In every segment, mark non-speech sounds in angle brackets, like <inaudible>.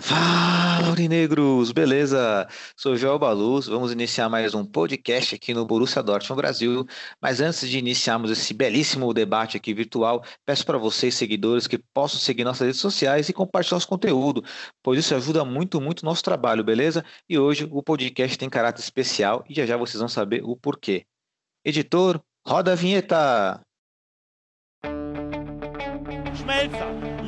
Fala, Aurinegros! Beleza? Sou Joel Baluz, vamos iniciar mais um podcast aqui no Borussia Dortmund Brasil. Mas antes de iniciarmos esse belíssimo debate aqui virtual, peço para vocês, seguidores, que possam seguir nossas redes sociais e compartilhar nosso conteúdo, pois isso ajuda muito, muito o nosso trabalho, beleza? E hoje o podcast tem caráter especial e já já vocês vão saber o porquê. Editor, roda a vinheta! Schmelzer.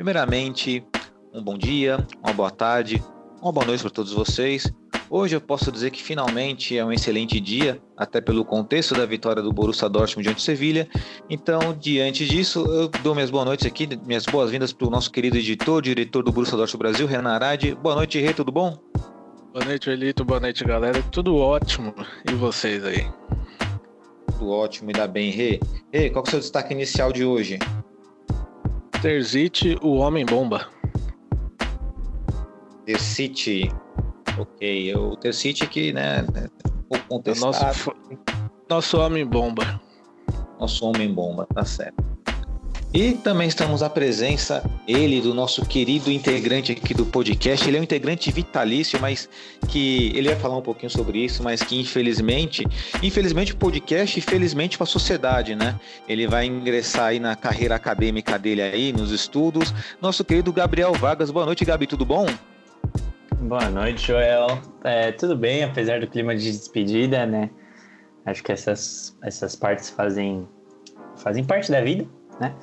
Primeiramente, um bom dia, uma boa tarde, uma boa noite para todos vocês. Hoje eu posso dizer que finalmente é um excelente dia, até pelo contexto da vitória do Borussia Dortmund diante do Sevilha. Então, diante disso, eu dou minhas boas noites aqui, minhas boas-vindas para o nosso querido editor, diretor do Borussia Dortmund Brasil, Renan Arade. Boa noite, Rei, tudo bom? Boa noite, Elito. Boa noite, galera. Tudo ótimo. E vocês aí? Tudo ótimo, ainda bem, Rei. Rei, qual que é o seu destaque inicial de hoje? Terzite o Homem-Bomba. Terzite, Ok, é o Terzite que, né, né é o. Nosso, nosso Homem-Bomba. Nosso Homem-Bomba, tá certo. E também estamos à presença, ele, do nosso querido integrante aqui do podcast. Ele é um integrante vitalício, mas que ele vai falar um pouquinho sobre isso, mas que infelizmente, infelizmente o podcast, infelizmente para a sociedade, né? Ele vai ingressar aí na carreira acadêmica dele aí, nos estudos. Nosso querido Gabriel Vargas. Boa noite, Gabi, tudo bom? Boa noite, Joel. É, tudo bem, apesar do clima de despedida, né? Acho que essas, essas partes fazem, fazem parte da vida, né?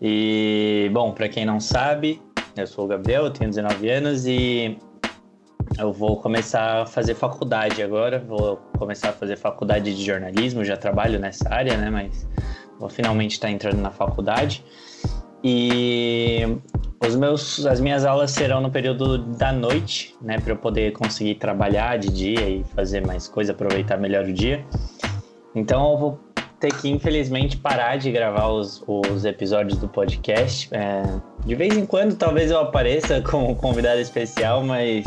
E, bom, para quem não sabe, eu sou o Gabriel, eu tenho 19 anos e eu vou começar a fazer faculdade agora. Vou começar a fazer faculdade de jornalismo, já trabalho nessa área, né? Mas vou finalmente estar entrando na faculdade. E os meus, as minhas aulas serão no período da noite, né, para eu poder conseguir trabalhar de dia e fazer mais coisa, aproveitar melhor o dia. Então eu vou ter que infelizmente parar de gravar os, os episódios do podcast. É, de vez em quando talvez eu apareça <laughs> como convidado especial, mas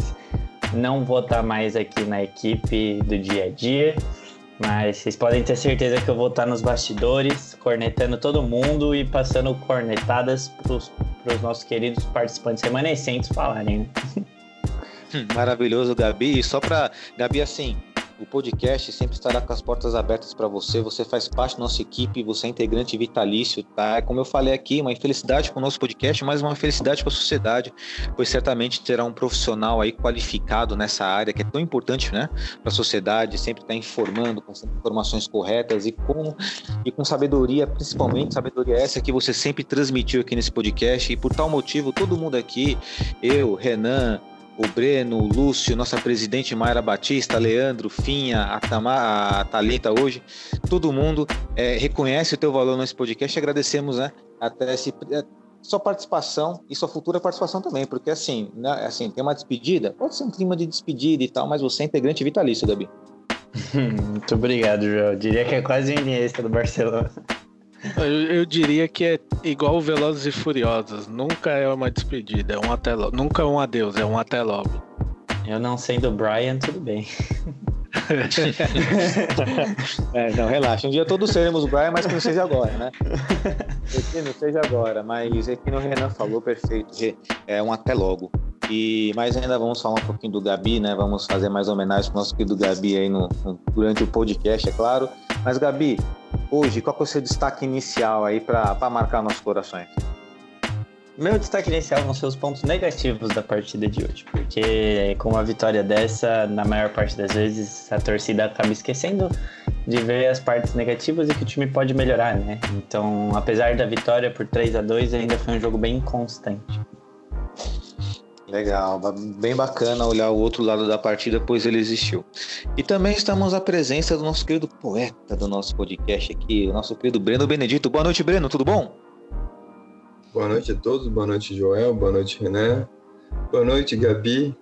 não vou estar mais aqui na equipe do dia a dia. Mas vocês podem ter certeza que eu vou estar nos bastidores, cornetando todo mundo e passando cornetadas para os nossos queridos participantes remanescentes falarem, né? <laughs> Maravilhoso, Gabi. E só para Gabi, assim, o podcast sempre estará com as portas abertas para você. Você faz parte da nossa equipe, você é integrante vitalício, tá? Como eu falei aqui, uma infelicidade com o nosso podcast, mas uma felicidade para a sociedade, pois certamente terá um profissional aí qualificado nessa área que é tão importante, né, para a sociedade, sempre está informando com informações corretas e com e com sabedoria, principalmente sabedoria essa que você sempre transmitiu aqui nesse podcast. E por tal motivo, todo mundo aqui, eu, Renan, o Breno, o Lúcio, nossa presidente Mayra Batista, Leandro, Finha, a, Tamar, a Thalita hoje, todo mundo é, reconhece o teu valor nesse podcast e agradecemos né, até esse, é, sua participação e sua futura participação também, porque assim, né, assim, tem uma despedida, pode ser um clima de despedida e tal, mas você é integrante vitalício, Gabi. <laughs> Muito obrigado, Joel. Diria que é quase o Iniesta do Barcelona. Eu, eu diria que é igual o Velozes e Furiosos. Nunca é uma despedida, é um até logo. Nunca é um adeus, é um até logo. Eu não sendo o Brian, tudo bem. <laughs> É, não, relaxa. Um dia todos seremos o Brian, mas que não seja agora, né? Que não seja agora, mas é que o Renan falou, perfeito. É um até logo. E, mas ainda vamos falar um pouquinho do Gabi, né? Vamos fazer mais homenagem pro nosso querido Gabi aí no, no- durante o podcast, é claro. Mas, Gabi, hoje, qual é o seu destaque inicial aí para marcar nossos corações? Meu destaque inicial vão ser os pontos negativos da partida de hoje, porque com uma vitória dessa, na maior parte das vezes, a torcida acaba esquecendo de ver as partes negativas e que o time pode melhorar, né? Então, apesar da vitória por 3 a 2 ainda foi um jogo bem inconstante. Legal, bem bacana olhar o outro lado da partida, pois ele existiu. E também estamos à presença do nosso querido poeta do nosso podcast aqui, o nosso querido Breno Benedito. Boa noite, Breno, tudo bom? Boa noite a todos, boa noite Joel, boa noite René, boa noite Gabi.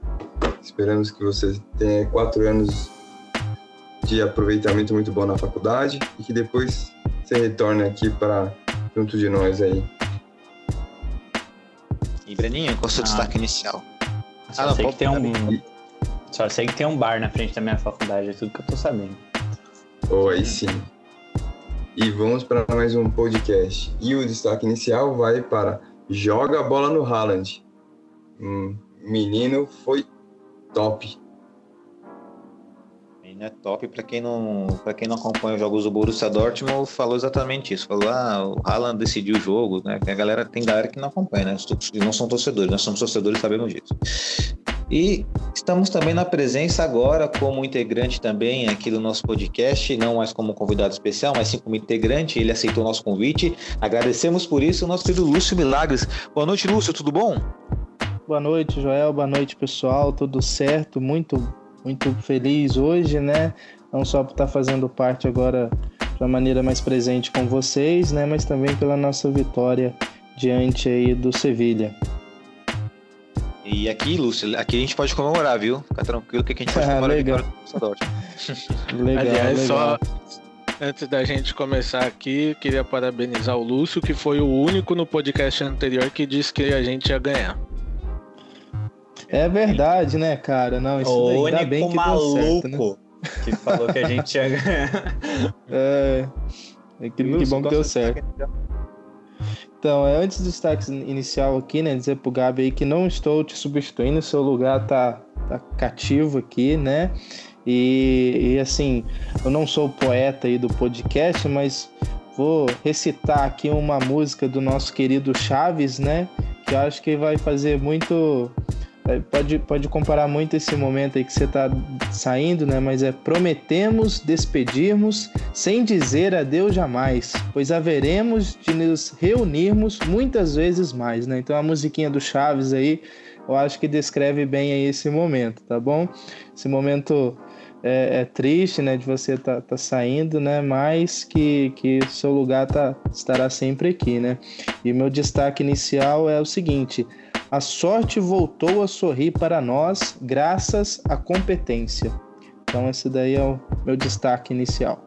Esperamos que você tenha quatro anos de aproveitamento muito bom na faculdade e que depois você retorne aqui para junto de nós aí. E Breninho, qual é o seu ah. destaque inicial? Só ah, não, sei que tem um. Só sei que tem um bar na frente da minha faculdade, é tudo que eu tô sabendo. Oh, aí sim e vamos para mais um podcast. E o destaque inicial vai para Joga a bola no Haaland. Um menino foi top. Menino é top para quem não para quem não acompanha os jogos do Borussia Dortmund falou exatamente isso. Falou ah, o Haaland decidiu o jogo, né? A galera tem galera que não acompanha, né? Não são torcedores, nós somos torcedores, sabemos disso. E estamos também na presença agora como integrante também aqui do nosso podcast, não mais como convidado especial, mas sim como integrante. Ele aceitou o nosso convite. Agradecemos por isso o nosso querido Lúcio Milagres. Boa noite, Lúcio, tudo bom? Boa noite, Joel. Boa noite, pessoal. Tudo certo? Muito, muito feliz hoje, né? Não só por estar fazendo parte agora de uma maneira mais presente com vocês, né? Mas também pela nossa vitória diante aí do Sevilha. E aqui, Lúcio, aqui a gente pode comemorar, viu? Fica tranquilo que aqui a gente pode <laughs> ah, comemorar legal. <laughs> legal, Aliás, legal. só antes da gente começar aqui, queria parabenizar o Lúcio, que foi o único no podcast anterior que disse que a gente ia ganhar. É verdade, né, cara? Não, isso o daí, ainda bem que maluco certo, né? que falou que a gente ia ganhar. <laughs> É, é que, que bom que deu certo. Então, é, antes do destaque inicial aqui, né, dizer pro Gabi aí que não estou te substituindo, seu lugar tá, tá cativo aqui, né? E, e assim, eu não sou o poeta aí do podcast, mas vou recitar aqui uma música do nosso querido Chaves, né? Que eu acho que vai fazer muito pode, pode comparar muito esse momento aí que você está saindo, né? Mas é prometemos despedirmos sem dizer adeus jamais, pois haveremos de nos reunirmos muitas vezes mais, né? Então a musiquinha do Chaves aí, eu acho que descreve bem aí esse momento, tá bom? Esse momento é, é triste, né? De você estar tá, tá saindo, né? Mas que, que seu lugar tá, estará sempre aqui, né? E meu destaque inicial é o seguinte a sorte voltou a sorrir para nós graças à competência. Então, esse daí é o meu destaque inicial.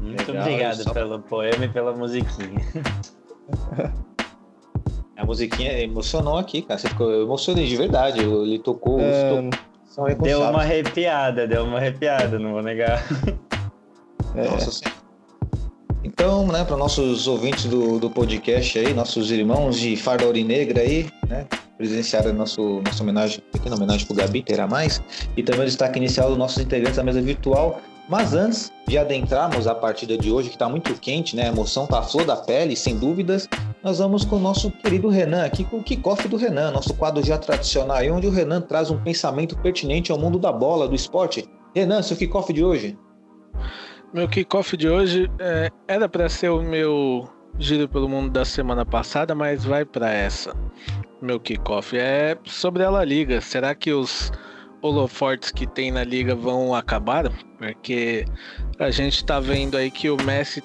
Muito Legal, obrigado só... pelo poema e pela musiquinha. <laughs> A musiquinha emocionou aqui, cara. Você ficou, eu emocionei de verdade. Ele tocou. É... tocou deu uma arrepiada, deu uma arrepiada, não vou negar. É. Nossa senhora. Então, né, para nossos ouvintes do, do podcast aí, nossos irmãos de farda negra aí, né, presenciaram nosso, nossa homenagem, pequena homenagem para o Gabi, terá mais, e também o destaque inicial dos nossos integrantes da mesa virtual. Mas antes de adentrarmos a partida de hoje, que está muito quente, né, a emoção está à flor da pele, sem dúvidas, nós vamos com o nosso querido Renan, aqui com o kickoff do Renan, nosso quadro já tradicional, onde o Renan traz um pensamento pertinente ao mundo da bola, do esporte. Renan, seu kickoff de hoje. Meu kickoff de hoje é, era para ser o meu giro pelo mundo da semana passada, mas vai para essa. Meu kickoff é sobre a La Liga. Será que os holofortes que tem na liga vão acabar? Porque a gente tá vendo aí que o Messi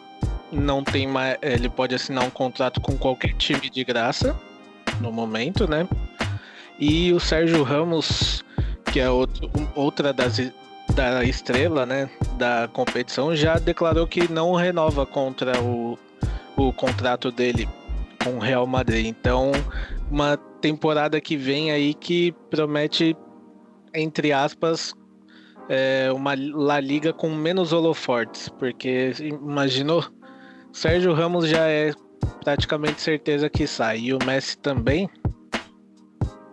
não tem mais, ele pode assinar um contrato com qualquer time de graça no momento, né? E o Sérgio Ramos, que é outro, outra das da estrela, né, da competição, já declarou que não renova contra o, o contrato dele com o Real Madrid. Então, uma temporada que vem aí que promete, entre aspas, é, uma La Liga com menos holofortes, porque imaginou, Sérgio Ramos já é praticamente certeza que sai e o Messi também.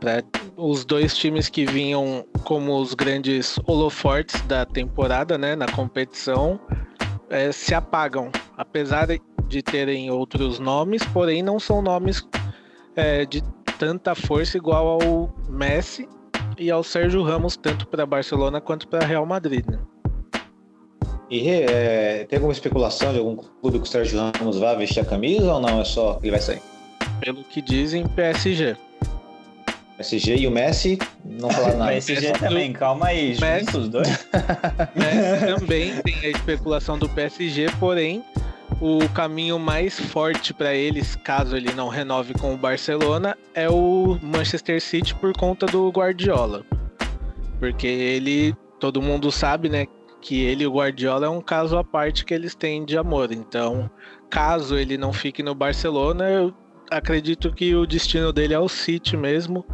Pra os dois times que vinham como os grandes holofortes da temporada, né, na competição, é, se apagam, apesar de terem outros nomes, porém não são nomes é, de tanta força igual ao Messi e ao Sérgio Ramos, tanto para Barcelona quanto para Real Madrid. Né? E é, tem alguma especulação de algum clube que o Sérgio Ramos vai vestir a camisa ou não? É só que ele vai sair? Pelo que dizem, PSG. PSG e o Messi não falaram nada. <laughs> PSG também, calma aí, Messi, os dois. <laughs> Messi também tem a especulação do PSG, porém o caminho mais forte para eles, caso ele não renove com o Barcelona, é o Manchester City por conta do Guardiola. Porque ele, todo mundo sabe, né, que ele e o Guardiola é um caso à parte que eles têm de amor. Então, caso ele não fique no Barcelona, eu acredito que o destino dele é o City mesmo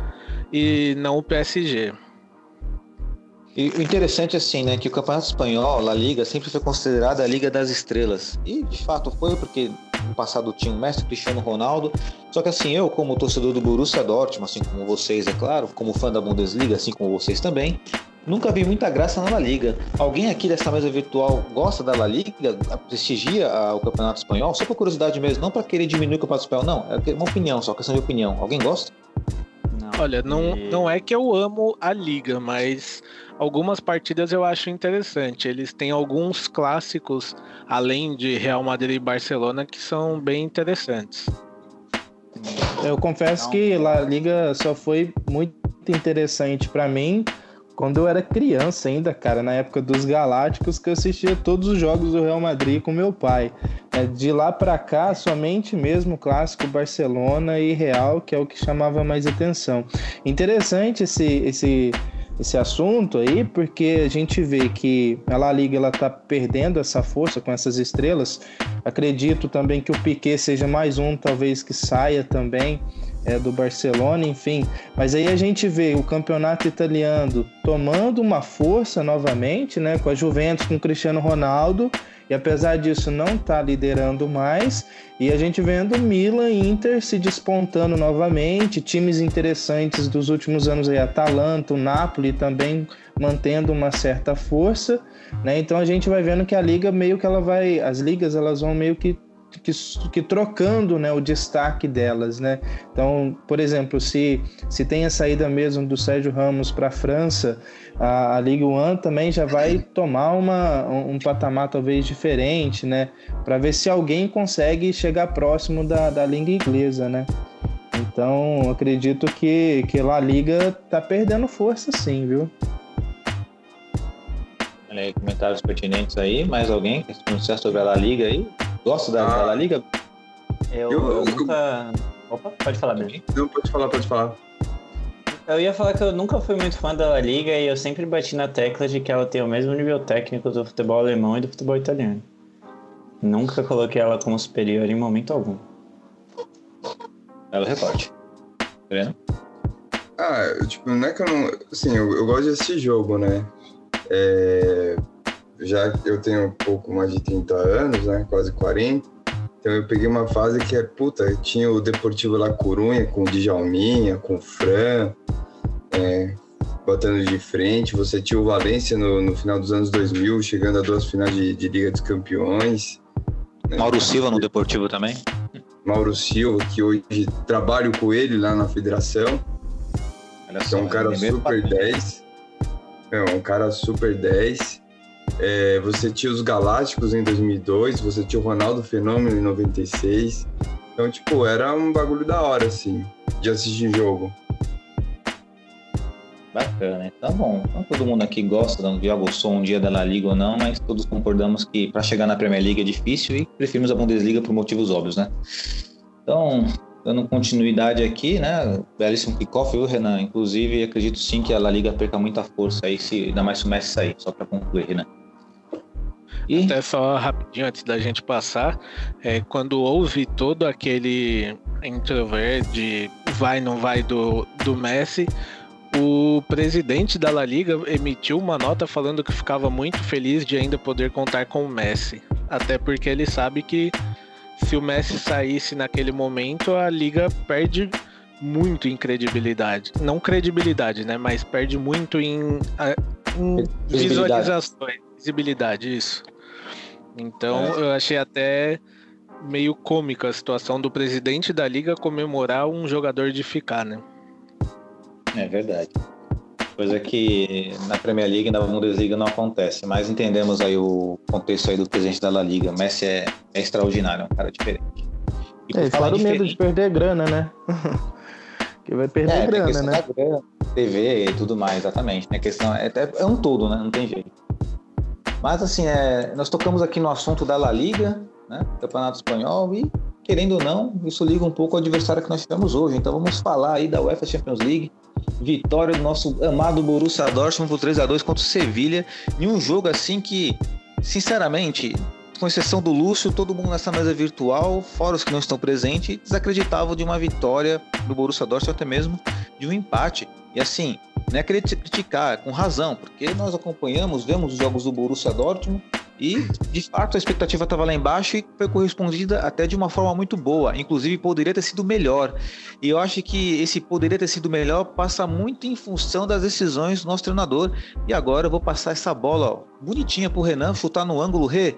e não o PSG. E o interessante assim, né, que o Campeonato Espanhol, a Liga, sempre foi considerada a Liga das Estrelas. E de fato foi, porque no passado tinha o mestre Cristiano Ronaldo. Só que assim, eu como torcedor do Borussia Dortmund, assim como vocês, é claro, como fã da Bundesliga, assim como vocês também, nunca vi muita graça na La Liga. Alguém aqui dessa mesa virtual gosta da La Liga, prestigia o Campeonato Espanhol? Só por curiosidade mesmo, não para querer diminuir o Campeonato Espanhol, não. É uma opinião, só questão de opinião. Alguém gosta? Não. Olha, não, não é que eu amo a Liga, mas algumas partidas eu acho interessante. Eles têm alguns clássicos, além de Real Madrid e Barcelona, que são bem interessantes. Eu confesso que a Liga só foi muito interessante para mim quando eu era criança ainda, cara, na época dos Galácticos, que eu assistia todos os jogos do Real Madrid com meu pai. É, de lá para cá, somente mesmo clássico Barcelona e Real, que é o que chamava mais atenção. Interessante esse, esse esse assunto aí, porque a gente vê que a La Liga ela tá perdendo essa força com essas estrelas. Acredito também que o Piquet seja mais um, talvez que saia também é, do Barcelona, enfim. Mas aí a gente vê o campeonato italiano tomando uma força novamente, né, com a Juventus, com o Cristiano Ronaldo e apesar disso não está liderando mais, e a gente vendo Milan e Inter se despontando novamente, times interessantes dos últimos anos aí, Atalanta, o Napoli também mantendo uma certa força, né? Então a gente vai vendo que a liga meio que ela vai, as ligas elas vão meio que que, que, trocando né, o destaque delas. Né? Então, por exemplo, se, se tem a saída mesmo do Sérgio Ramos para a França, a, Ligue 1 também já vai tomar uma, um patamar talvez diferente, né? Para ver se alguém consegue chegar próximo da, da língua inglesa, né? Então, acredito que, que a Liga tá perdendo força sim, viu? Aí, comentários pertinentes aí. Mais alguém quer se pronunciar sobre a La Liga aí? Gosta da, ah, da La Liga? Eu, eu, eu nunca. Opa, pode falar, mesmo. Não, pode falar, pode falar. Eu ia falar que eu nunca fui muito fã da La Liga e eu sempre bati na tecla de que ela tem o mesmo nível técnico do futebol alemão e do futebol italiano. Nunca coloquei ela como superior em momento algum. Ela recorte. Breno? Ah, eu, tipo, não é que eu não. Assim, eu, eu gosto desse jogo, né? É, já eu tenho um pouco mais de 30 anos, né? Quase 40. Então eu peguei uma fase que é, puta, tinha o Deportivo La Corunha com o Djalminha, com o Fran, é, batendo de frente. Você tinha o Valência no, no, final dos anos 2000, chegando a duas finais de, de Liga dos Campeões. Né? Mauro Silva no Deportivo também? Mauro Silva, que hoje trabalho com ele lá na federação. Olha só, é um cara super 10. É um cara super 10. É, você tinha os Galácticos em 2002, você tinha o Ronaldo Fenômeno em 96. Então, tipo, era um bagulho da hora, assim, de assistir jogo. Bacana, tá bom. Não todo mundo aqui gosta, não já gostou um dia da La Liga ou não, mas todos concordamos que para chegar na Premier League é difícil e preferimos a Bundesliga por motivos óbvios, né? Então, dando continuidade aqui, né? Belíssimo kickoff, viu, Renan? Inclusive, acredito sim que a La Liga perca muita força aí, se ainda mais se o Messi sair, só para concluir, né? E... Até só rapidinho antes da gente passar, é, quando houve todo aquele introver de vai não vai do, do Messi, o presidente da La Liga emitiu uma nota falando que ficava muito feliz de ainda poder contar com o Messi. Até porque ele sabe que se o Messi saísse naquele momento, a liga perde muito em credibilidade. Não credibilidade, né? Mas perde muito em, em visualizações. Visibilidade, isso. Então é. eu achei até meio cômica a situação do presidente da liga comemorar um jogador de ficar, né? É verdade. Coisa que na Premier League e na Bundesliga não acontece, mas entendemos aí o contexto aí do presidente da La Liga. Messi é, é extraordinário, é um cara diferente. E é, fora o medo de perder grana, né? <laughs> que vai perder é, grana, né? Grana, TV e tudo mais, exatamente. A questão é, é, um todo, né? Não tem jeito. Mas assim, é, nós tocamos aqui no assunto da La Liga, né? Campeonato Espanhol e querendo ou não, isso liga um pouco ao adversário que nós tivemos hoje. Então vamos falar aí da UEFA Champions League. Vitória do nosso amado Borussia Dortmund por 3 a 2 contra o Sevilha, em um jogo assim que, sinceramente, com exceção do Lúcio, todo mundo nessa mesa virtual, fora os que não estão presentes, desacreditavam de uma vitória do Borussia Dortmund, até mesmo de um empate. E assim, não é criticar, com razão, porque nós acompanhamos, vemos os jogos do Borussia Dortmund e, de fato, a expectativa estava lá embaixo e foi correspondida até de uma forma muito boa. Inclusive, poderia ter sido melhor. E eu acho que esse poderia ter sido melhor passa muito em função das decisões do nosso treinador. E agora eu vou passar essa bola ó, bonitinha para o Renan chutar no ângulo. Rê,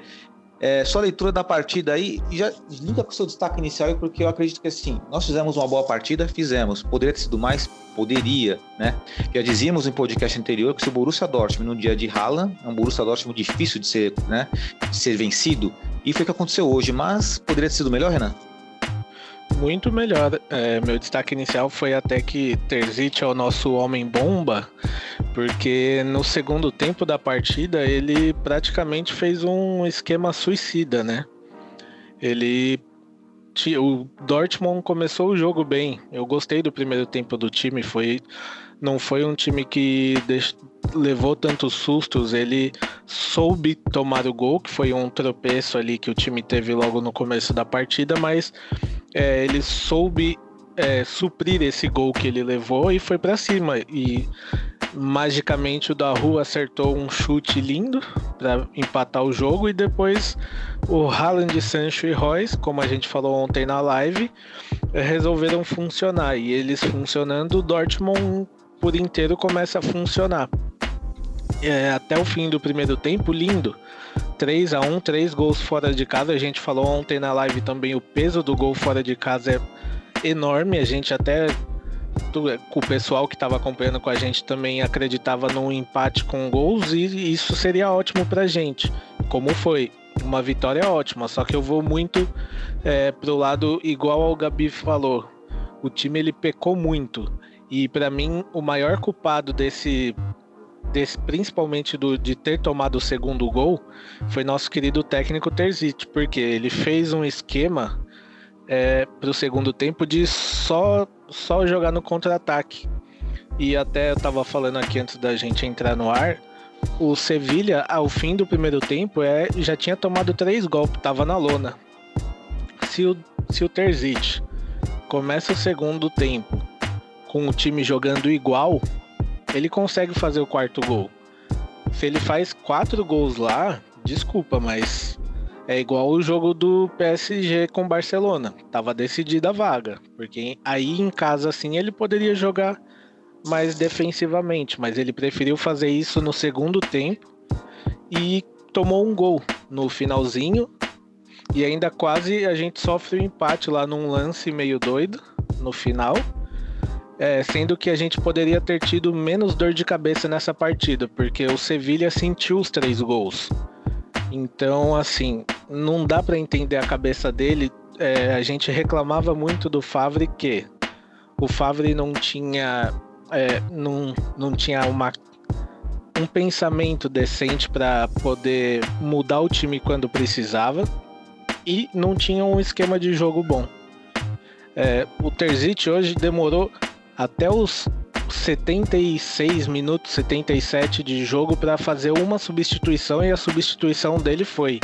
é, só leitura da partida aí, já liga com o seu destaque inicial, porque eu acredito que assim, nós fizemos uma boa partida, fizemos. Poderia ter sido mais? Poderia, né? Já dizíamos em podcast anterior que se o Borussia Dortmund no dia de Haaland, é um Borussia Dortmund difícil de ser, né, de ser vencido, e foi o que aconteceu hoje, mas poderia ter sido melhor, Renan? Muito melhor. É, meu destaque inicial foi até que Terzic é o nosso homem bomba, porque no segundo tempo da partida ele praticamente fez um esquema suicida, né? Ele o Dortmund começou o jogo bem. Eu gostei do primeiro tempo do time, foi não foi um time que levou tantos sustos, ele soube tomar o gol, que foi um tropeço ali que o time teve logo no começo da partida, mas é, ele soube é, suprir esse gol que ele levou e foi para cima. E magicamente o da rua acertou um chute lindo para empatar o jogo e depois o Haaland, Sancho e Royce, como a gente falou ontem na live, resolveram funcionar e eles funcionando, o Dortmund por inteiro começa a funcionar. É, até o fim do primeiro tempo, lindo. 3 a 1 três gols fora de casa. A gente falou ontem na live também, o peso do gol fora de casa é enorme. A gente até o pessoal que estava acompanhando com a gente também acreditava num empate com gols e isso seria ótimo pra gente. Como foi? Uma vitória ótima, só que eu vou muito é, pro lado igual ao Gabi falou. O time ele pecou muito. E para mim, o maior culpado desse desse, principalmente do, de ter tomado o segundo gol, foi nosso querido técnico Terzic, porque ele fez um esquema é, para o segundo tempo de só, só jogar no contra-ataque. E até eu estava falando aqui antes da gente entrar no ar, o Sevilha, ao fim do primeiro tempo, é, já tinha tomado três golpes, estava na lona. Se o, se o Terzic começa o segundo tempo com o time jogando igual, ele consegue fazer o quarto gol. Se ele faz quatro gols lá, desculpa, mas é igual o jogo do PSG com Barcelona. Tava decidida a vaga, porque aí em casa assim ele poderia jogar mais defensivamente, mas ele preferiu fazer isso no segundo tempo e tomou um gol no finalzinho e ainda quase a gente sofre um empate lá num lance meio doido no final. É, sendo que a gente poderia ter tido menos dor de cabeça nessa partida, porque o Sevilha sentiu os três gols. Então, assim, não dá para entender a cabeça dele. É, a gente reclamava muito do Favre que o Favre não tinha, é, não, não tinha uma, um pensamento decente para poder mudar o time quando precisava e não tinha um esquema de jogo bom. É, o Terzic hoje demorou até os 76 minutos, 77 de jogo para fazer uma substituição e a substituição dele foi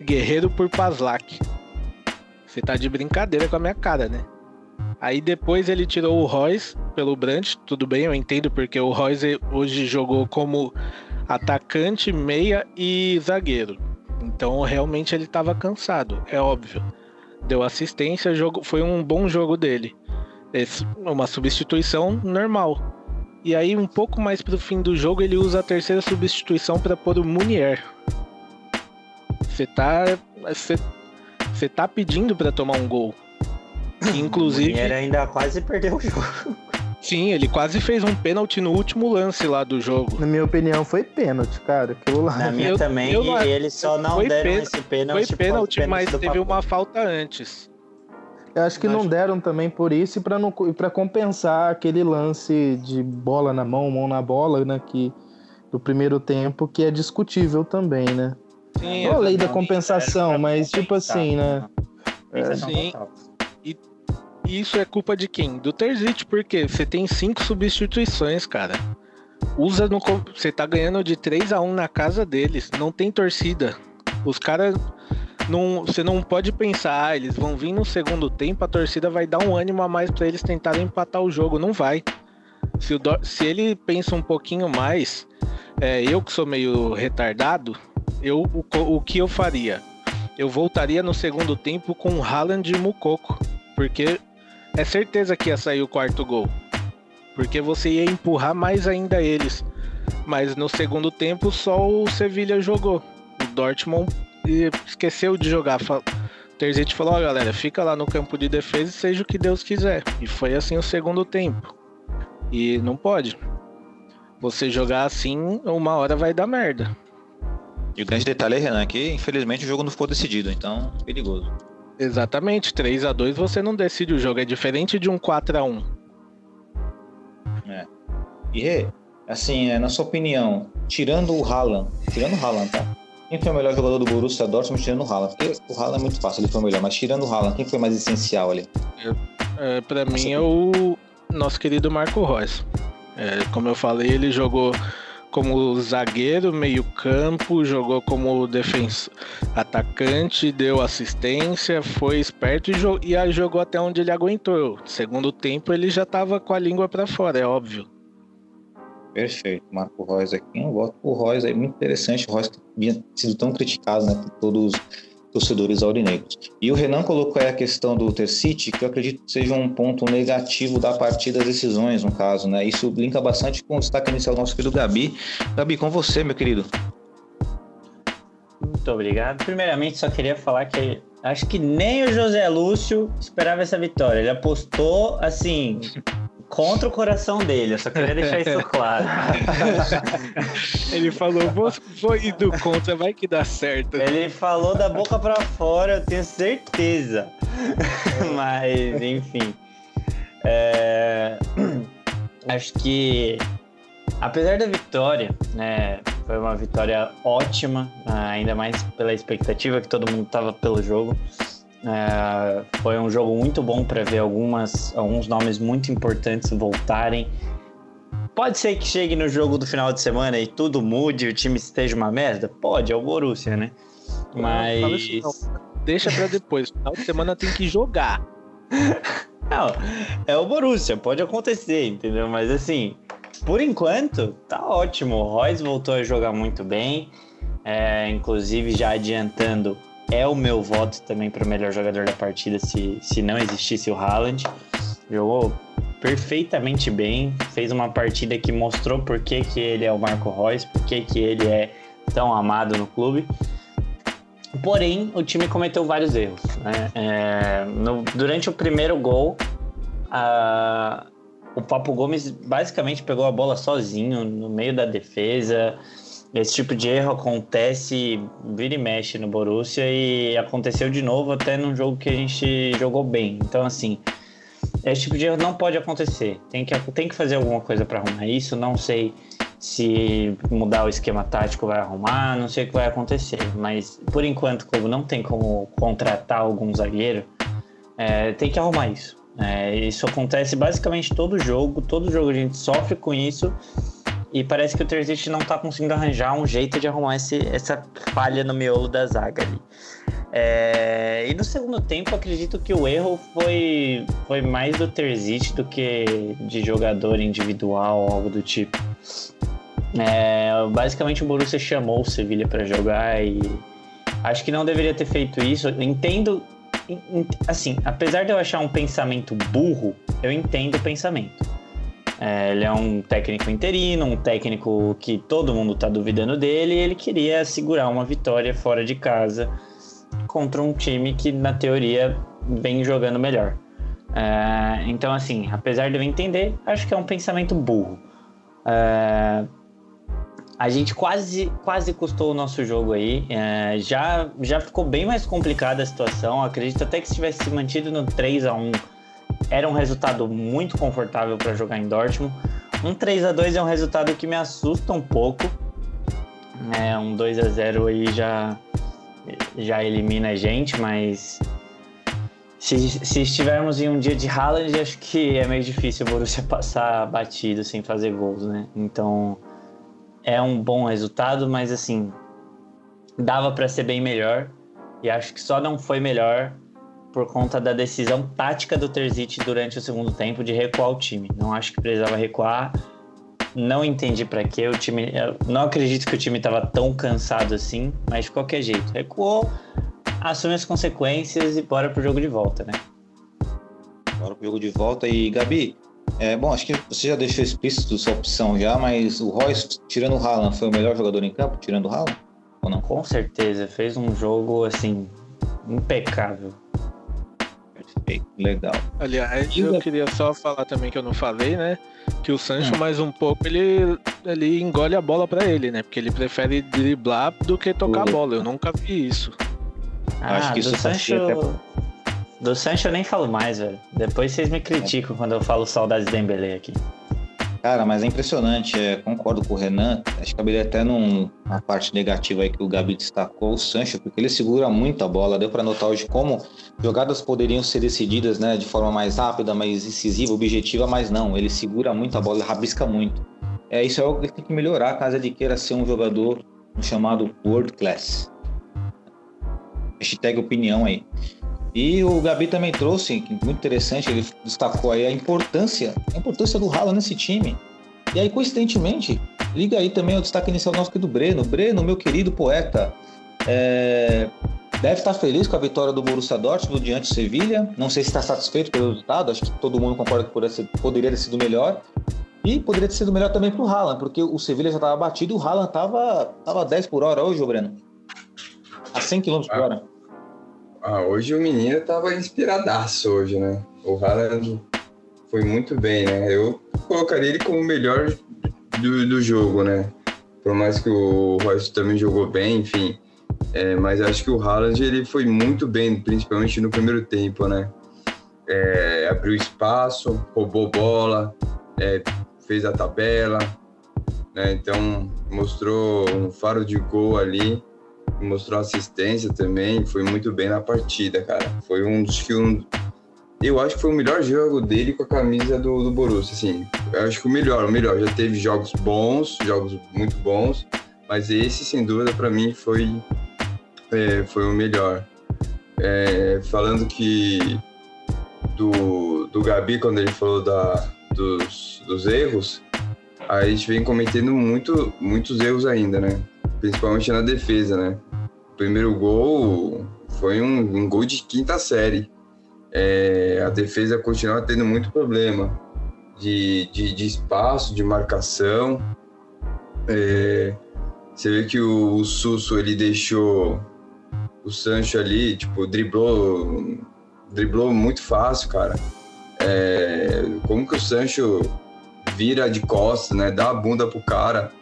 Guerreiro por Paslak. Você tá de brincadeira com a minha cara, né? Aí depois ele tirou o Royce pelo Brandt, tudo bem, eu entendo porque o Royce hoje jogou como atacante, meia e zagueiro. Então realmente ele estava cansado, é óbvio. Deu assistência, jogo, foi um bom jogo dele uma substituição normal. E aí, um pouco mais pro fim do jogo, ele usa a terceira substituição para pôr o Munier. Você tá. Você tá pedindo para tomar um gol. <coughs> Inclusive. Ele ainda quase perdeu o jogo. Sim, ele quase fez um pênalti no último lance lá do jogo. Na minha opinião, foi pênalti, cara. Aquilo lá. Na minha Eu- também, eu e eles só não deram pênalti- esse pênalti. Foi pênalti, pênalti mas teve Papu. uma falta antes. Eu acho que não deram também por isso e pra, não, e pra compensar aquele lance de bola na mão, mão na bola, né? Que, do primeiro tempo, que é discutível também, né? Sim, Não a lei da compensação, Pra mas tipo assim, né? Compensação sim. total. E isso é culpa de quem? Do Terzic, porque você tem cinco substituições, cara. Usa no. Você tá ganhando de 3 a 1 na casa deles. Não tem torcida. Os caras. Não, você não pode pensar, ah, eles vão vir no segundo tempo, a torcida vai dar um ânimo a mais pra eles tentarem empatar o jogo. Não vai. Se, o se ele pensa um pouquinho mais, é, eu que sou meio retardado, eu, o, o que eu faria? Eu voltaria no segundo tempo com Haaland e Mukoko. Porque é certeza que ia sair o quarto gol. Porque você ia empurrar mais ainda eles. Mas no segundo tempo só o Sevilha jogou. O Dortmund eh, esqueceu de jogar. Terzic falou, ó galera, fica lá no campo de defesa e seja o que Deus quiser. E foi assim o segundo tempo. E não pode. Você jogar assim, uma hora vai dar merda. E o grande detalhe, Renan, é que infelizmente o jogo não ficou decidido, então perigoso. Exatamente, 3 a 2 você não decide o jogo. É diferente de um 4 a 1 E Rê, assim, é, na sua opinião, tirando o Haaland, tirando o Haaland, tá? Quem foi o melhor jogador do Borussia Dortmund tirando o Haaland? Porque o Haaland é muito fácil, ele foi o melhor, mas tirando o Haaland, quem foi mais essencial ali? É, para mim é o nosso querido Marco Reus. É, como eu falei, ele jogou como zagueiro, meio campo, jogou como defensor, atacante, deu assistência, foi esperto e, jo- e jogou até onde ele aguentou. Segundo tempo ele já tava com a língua para fora, é óbvio. Perfeito, Marco Reus aqui. Eu voto por Reus, é muito interessante. O que tinha sido tão criticado né, por todos os torcedores aurinegros. E o Renan colocou aí a questão do Tercite, que eu acredito que seja um ponto negativo da partida das decisões, no caso, né? Isso linka bastante com o destaque inicial do nosso querido Gabi. Gabi, com você, meu querido. Muito obrigado. Primeiramente, só queria falar que acho que nem o José Lúcio esperava essa vitória. Ele apostou, assim, contra o coração dele. Eu só queria deixar isso <laughs> claro. Ele falou, vou, vou ir do contra, vai que dá certo. Ele falou da boca pra fora, eu tenho certeza. <laughs> Mas, enfim. É, Acho que, apesar da vitória, né, foi uma vitória ótima, ainda mais pela expectativa que todo mundo tava pelo jogo. É, foi um jogo muito bom para ver algumas, alguns nomes muito importantes voltarem. Pode ser que chegue no jogo do final de semana e tudo mude e o time esteja uma merda? Pode, é o Borussia, né? Mas. isso Deixa pra depois. Final de semana tem que jogar. <laughs> Não, é o Borussia, pode acontecer, entendeu? Mas assim, por enquanto, tá ótimo. O Royce voltou a jogar muito bem. É, inclusive, já adiantando, é o meu voto também para o melhor jogador da partida se, se não existisse o Haaland. Jogou perfeitamente bem, fez uma partida que mostrou por que, que ele é o Marco Reus, por que, que ele é tão amado no clube. Porém, o time cometeu vários erros. né? É, no- durante o primeiro gol, a- o Papo Gomes basicamente pegou a bola sozinho no meio da defesa. Esse tipo de erro acontece, vira e mexe no Borussia e aconteceu de novo até num jogo que a gente jogou bem. Então, assim, esse tipo de erro não pode acontecer. Tem que, tem que fazer alguma coisa para arrumar isso. Não sei se mudar o esquema tático vai arrumar, não sei o que vai acontecer. Mas por enquanto, o clube não tem como contratar algum zagueiro, é, tem que arrumar isso. É, isso acontece basicamente todo jogo, todo jogo a gente sofre com isso. E parece que o Terzic não tá conseguindo arranjar um jeito de arrumar esse, essa falha no miolo da zaga ali. É, e no segundo tempo, acredito que o erro foi, foi mais do Terzic do que de jogador individual, algo do tipo. É, basicamente, o Borussia chamou o Sevilha para jogar e acho que não deveria ter feito isso. Entendo, en- en- assim, apesar de eu achar um pensamento burro, eu entendo o pensamento. É, ele é um técnico interino, um técnico que todo mundo tá duvidando dele, e ele queria segurar uma vitória fora de casa contra um time que, na teoria, vem jogando melhor. É, então, assim, apesar de eu entender, acho que é um pensamento burro. É, a gente quase, quase custou o nosso jogo aí. É, já, já ficou bem mais complicada a situação. Acredito até que se tivesse se mantido no 3 a 1 era um resultado muito confortável para jogar em Dortmund. Um 3 a 2 é um resultado que me assusta um pouco. É, um 2 a 0 aí já, já elimina a gente, mas se, se estivermos em um dia de Haaland, acho que é meio difícil o Borussia passar batido sem fazer gols, né? Então é um bom resultado, mas assim dava para ser bem melhor e acho que só não foi melhor por conta da decisão tática do Terzic durante o segundo tempo de recuar o time. Não acho que precisava recuar. Não entendi para que o time. não acredito que o time estava tão cansado assim, mas de qualquer jeito, recuou, assume as consequências e bora pro jogo de volta, né? Bora pro jogo de volta. E, Gabi, é, bom, acho que você já deixou explícito sua opção já, mas o Royce, tirando o Haaland, foi o melhor jogador em campo, tirando o Haaland? Ou não? Com certeza, fez um jogo, assim, impecável. Legal. Aliás, eu queria só falar também que eu não falei, né? Que o Sancho, hum. mais um pouco, ele, ele engole a bola para ele, né? Porque ele prefere driblar do que tocar a bola. Eu nunca vi isso. Ah, acho que isso Sancho... até... Do Sancho eu nem falo mais, velho. Depois vocês me criticam é. quando eu falo saudades de Dembele aqui. Cara, mas é impressionante, é, concordo com o Renan. Acho que caberia até numa parte negativa aí que o Gabi destacou, o Sancho, porque ele segura muito a bola. Deu para notar hoje como jogadas poderiam ser decididas né, de forma mais rápida, mais incisiva, objetiva, mas não. Ele segura muito a bola, rabisca muito. É, isso é algo que tem que melhorar caso ele queira ser um jogador chamado world class. Hashtag opinião aí. E o Gabi também trouxe, muito interessante, ele destacou aí a importância, a importância do Rala nesse time. E aí, coincidentemente, liga aí também o destaque inicial nosso aqui do Breno. Breno, meu querido poeta, é... deve estar feliz com a vitória do Borussia Dortmund diante do Sevilha. Não sei se está satisfeito pelo resultado, acho que todo mundo concorda que poderia ter sido melhor. E poderia ter sido melhor também para o Haaland, porque o Sevilha já estava batido e o Haaland estava tava 10 por hora hoje, Breno. A 100 km por hora. Ah, hoje o menino tava inspiradaço hoje, né? O Haaland foi muito bem, né? Eu colocaria ele como o melhor do, do jogo, né? Por mais que o Royce também jogou bem, enfim. É, mas acho que o Haaland ele foi muito bem, principalmente no primeiro tempo, né? É, abriu espaço, roubou bola, é, fez a tabela, né? Então mostrou um faro de gol ali mostrou assistência também, foi muito bem na partida, cara. Foi um dos que um, eu acho que foi o melhor jogo dele com a camisa do, do Borussia, assim. Eu acho que o melhor, o melhor. Já teve jogos bons, jogos muito bons, mas esse, sem dúvida, para mim foi, é, foi o melhor. É, falando que do, do Gabi, quando ele falou da, dos, dos erros, a gente vem cometendo muito, muitos erros ainda, né? Principalmente na defesa, né? O primeiro gol foi um, um gol de quinta série. É, a defesa continua tendo muito problema de, de, de espaço, de marcação. É, você vê que o, o Susso ele deixou o Sancho ali, tipo, driblou, driblou muito fácil, cara. É, como que o Sancho vira de costas, né? Dá a bunda pro cara.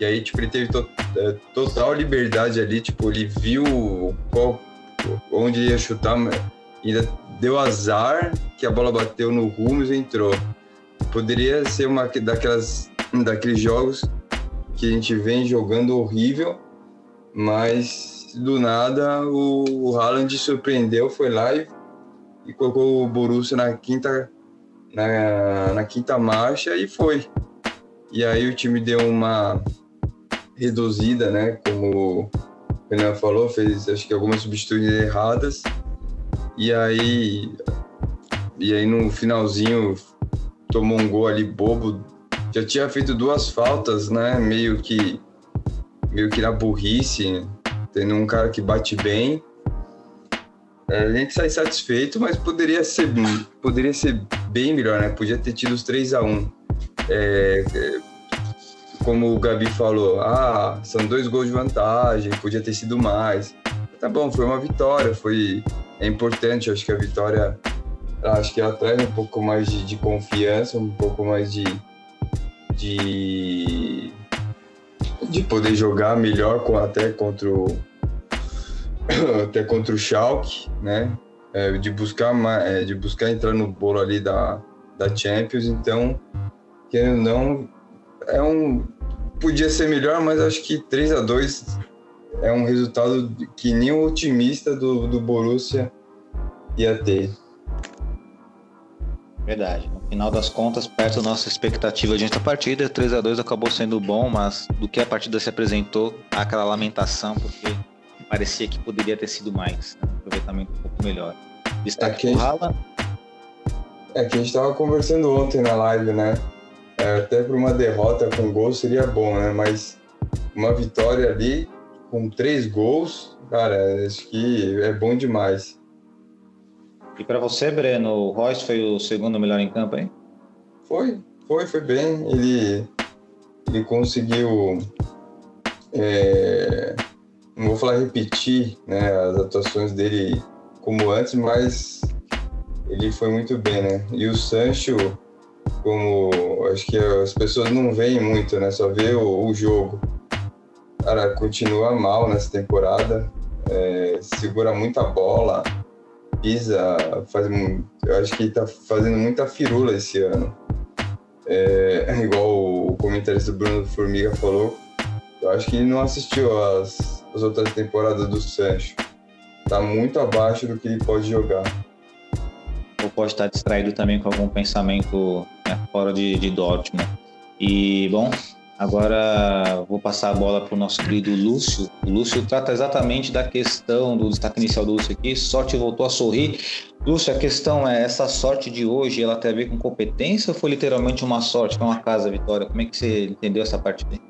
E aí, tipo, ele teve to é, total liberdade ali, tipo, ele viu qual, onde ia chutar, ainda deu azar que a bola bateu no Rumes e entrou. Poderia ser uma daquelas daqueles jogos que a gente vem jogando horrível, mas do nada o, o Haaland surpreendeu, foi lá e, e colocou o Borussia na quinta na, na quinta marcha e foi. E aí o time deu uma reduzida, né? Como o Renan falou, fez acho que algumas substituições erradas. E aí, e aí no finalzinho tomou um gol ali bobo. Já tinha feito duas faltas, né? Meio que meio que na burrice, tendo um cara que bate bem. É, a gente sai satisfeito, mas poderia ser, poderia ser bem melhor, né? Podia ter tido os 3 a 1 é, é, Como o Gabi falou, ah, são dois gols de vantagem, podia ter sido mais. tá bom, foi uma vitória, foi é importante, acho que a vitória acho que ela traz um pouco mais de, de confiança, um pouco mais de, de de poder jogar melhor até contra o <coughs> até contra o Schalke, né? É, de buscar é, de buscar entrar no bolo ali da, da Champions, então querendo não é um podia ser melhor, mas acho que 3 a 2 é um resultado que nem o otimista do, do Borussia ia ter. Verdade. No final das contas, perto da nossa expectativa diante da partida, 3 a 2 acabou sendo bom, mas do que a partida se apresentou, há aquela lamentação, porque parecia que poderia ter sido mais. Né? Um aproveitamento um pouco melhor. Destaque é pro Haaland. É que a gente estava conversando ontem na live, né? É, até para uma derrota com gol seria bom, né? Mas uma vitória ali com três gols, cara, acho que é bom demais. E para você, Breno, o Royce foi o segundo melhor em campo, hein? Foi, foi, foi bem. Ele, ele conseguiu. É, não vou falar repetir né, as atuações dele como antes, mas ele foi muito bem, né? E o Sancho, como acho que as pessoas não veem muito, né? Só vê o, o jogo. Cara, continua mal nessa temporada, é, segura muita bola, pisa, faz, eu acho que tá fazendo muita firula esse ano. É, <laughs> igual o comentarista Bruno Formiga falou, eu acho que ele não assistiu as, as outras temporadas do Sancho. Tá muito abaixo do que ele pode jogar. Ou pode estar distraído também com algum pensamento né, fora de, de Dortmund. E, bom, Agora vou passar a bola para o nosso querido Lúcio. O Lúcio trata exatamente da questão do destaque inicial do Lúcio aqui. Sorte voltou a sorrir. Lúcio, a questão é: essa sorte de hoje ela tem a ver com competência ou foi literalmente uma sorte, foi uma casa vitória? Como é que você entendeu essa parte dele?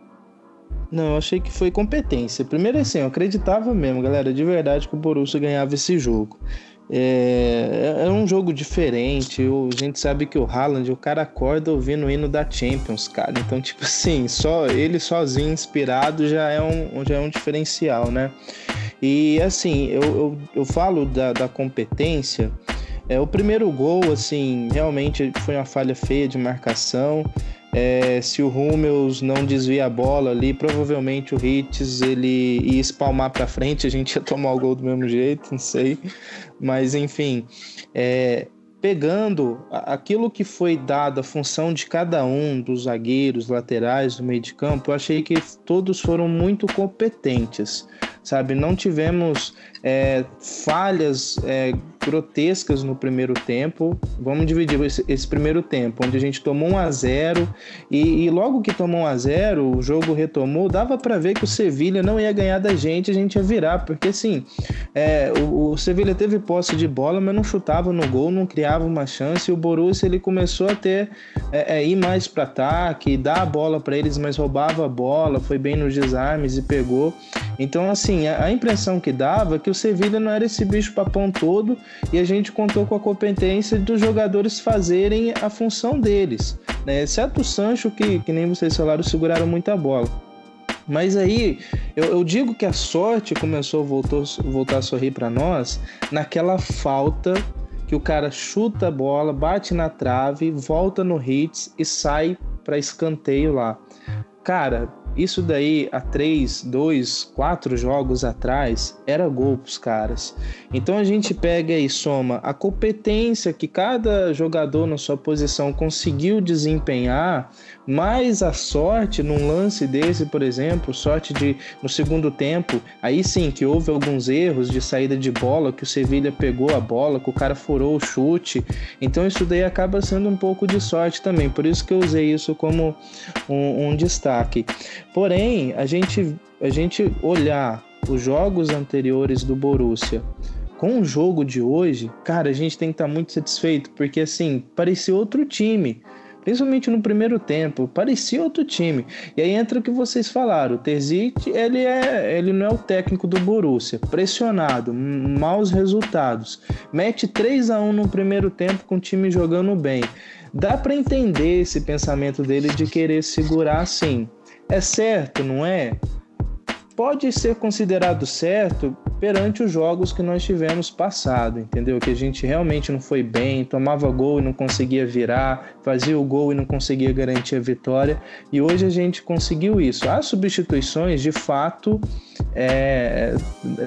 Não, eu achei que foi competência. Primeiro assim, eu acreditava mesmo, galera, de verdade que o Borussia ganhava esse jogo. É, é, um jogo diferente. O, a gente sabe que o Haaland, o cara acorda ouvindo o hino da Champions, cara. Então, tipo assim, só ele sozinho, inspirado, já é um, já é um diferencial, né? E assim, eu, eu, eu falo da, da competência. É, o primeiro gol, assim, realmente foi uma falha feia de marcação. É, se o Hummels não desvia a bola ali, provavelmente o Hitz ele ia espalmar para frente, a gente ia tomar o gol do mesmo jeito, não sei. Mas enfim, é, pegando aquilo que foi dado, a função de cada um dos zagueiros, laterais, do meio de campo, eu achei que todos foram muito competentes, sabe? Não tivemos é, falhas é, grotescas no primeiro tempo. Vamos dividir esse, esse, primeiro tempo, onde a gente tomou 1 a 0 e, e logo que tomou 1 a 0 o jogo retomou, dava para ver que o Sevilha não ia ganhar da gente, a gente ia virar, porque assim, é, o, o Sevilha teve posse de bola, mas não chutava no gol, não criava uma chance, e o Borussia ele começou a ter é, é ir mais para ataque, dar a bola para eles, mas roubava a bola, foi bem nos desarmes e pegou. Então assim, a, a impressão que dava é que o Sevilha não era esse bicho papão todo e a gente contou com a competência dos jogadores fazerem a função deles, né? exceto o Sancho, que, que nem vocês falaram, seguraram muita bola. Mas aí eu, eu, digo que a sorte começou a voltou, voltar a sorrir para nós naquela falta que o cara chuta a bola, bate na trave, volta no hits e sai para escanteio lá. Cara, isso daí há três, dois, quatro jogos atrás era gol pros caras. Então a gente pega e soma a competência que cada jogador na sua posição conseguiu desempenhar, mais a sorte num lance desse, por exemplo, sorte de no segundo tempo, aí sim que houve alguns erros de saída de bola, que o Sevilha pegou a bola, que o cara furou o chute. Então isso daí acaba sendo um pouco de sorte também. Por isso que eu usei isso como um, um destaque. Porém, a gente, a gente olhar os jogos anteriores do Borussia com o jogo de hoje, cara, a gente tem que estar muito satisfeito, porque assim, parecia outro time. Principalmente no primeiro tempo, parecia outro time. E aí entra o que vocês falaram, o Terzic, ele é, ele não é o técnico do Borussia, pressionado, maus resultados. Mete 3 a 1 no primeiro tempo com o time jogando bem. Dá para entender esse pensamento dele de querer segurar assim. É certo, não é? Pode ser considerado certo perante os jogos que nós tivemos passado, entendeu? Que a gente realmente não foi bem, tomava gol e não conseguia virar, fazia o gol e não conseguia garantir a vitória. E hoje a gente conseguiu isso. As substituições, de fato, é,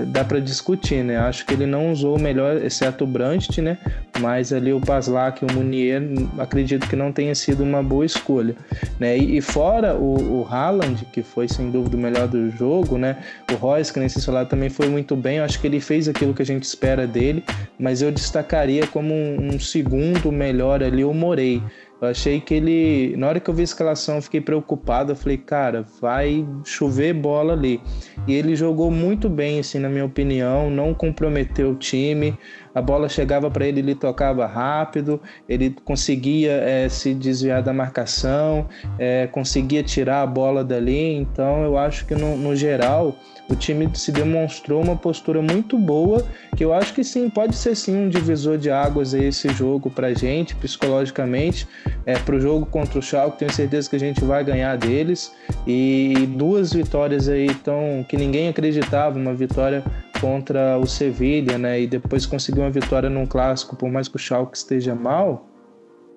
dá para discutir, né? Acho que ele não usou o melhor, exceto o Brandt, né? Mas ali o Paslak e o Munier, acredito que não tenha sido uma boa escolha, né? E, e fora o, o Haaland, que foi sem dúvida o melhor do jogo, né? O Royce, que nesse celular também foi muito bem. Eu acho que ele fez aquilo que a gente espera dele, mas eu destacaria como um, um segundo melhor ali o Morei. Eu achei que ele, na hora que eu vi a escalação, eu fiquei preocupado. Eu falei, cara, vai chover bola ali. E ele jogou muito bem, assim, na minha opinião, não comprometeu o time a bola chegava para ele, ele tocava rápido, ele conseguia é, se desviar da marcação, é, conseguia tirar a bola dali. Então eu acho que no, no geral o time se demonstrou uma postura muito boa, que eu acho que sim, pode ser sim um divisor de águas aí esse jogo pra gente, psicologicamente, é, pro jogo contra o Schalke, tenho certeza que a gente vai ganhar deles, e duas vitórias aí tão, que ninguém acreditava, uma vitória contra o Sevilha, né, e depois conseguir uma vitória num clássico, por mais que o Schalke esteja mal,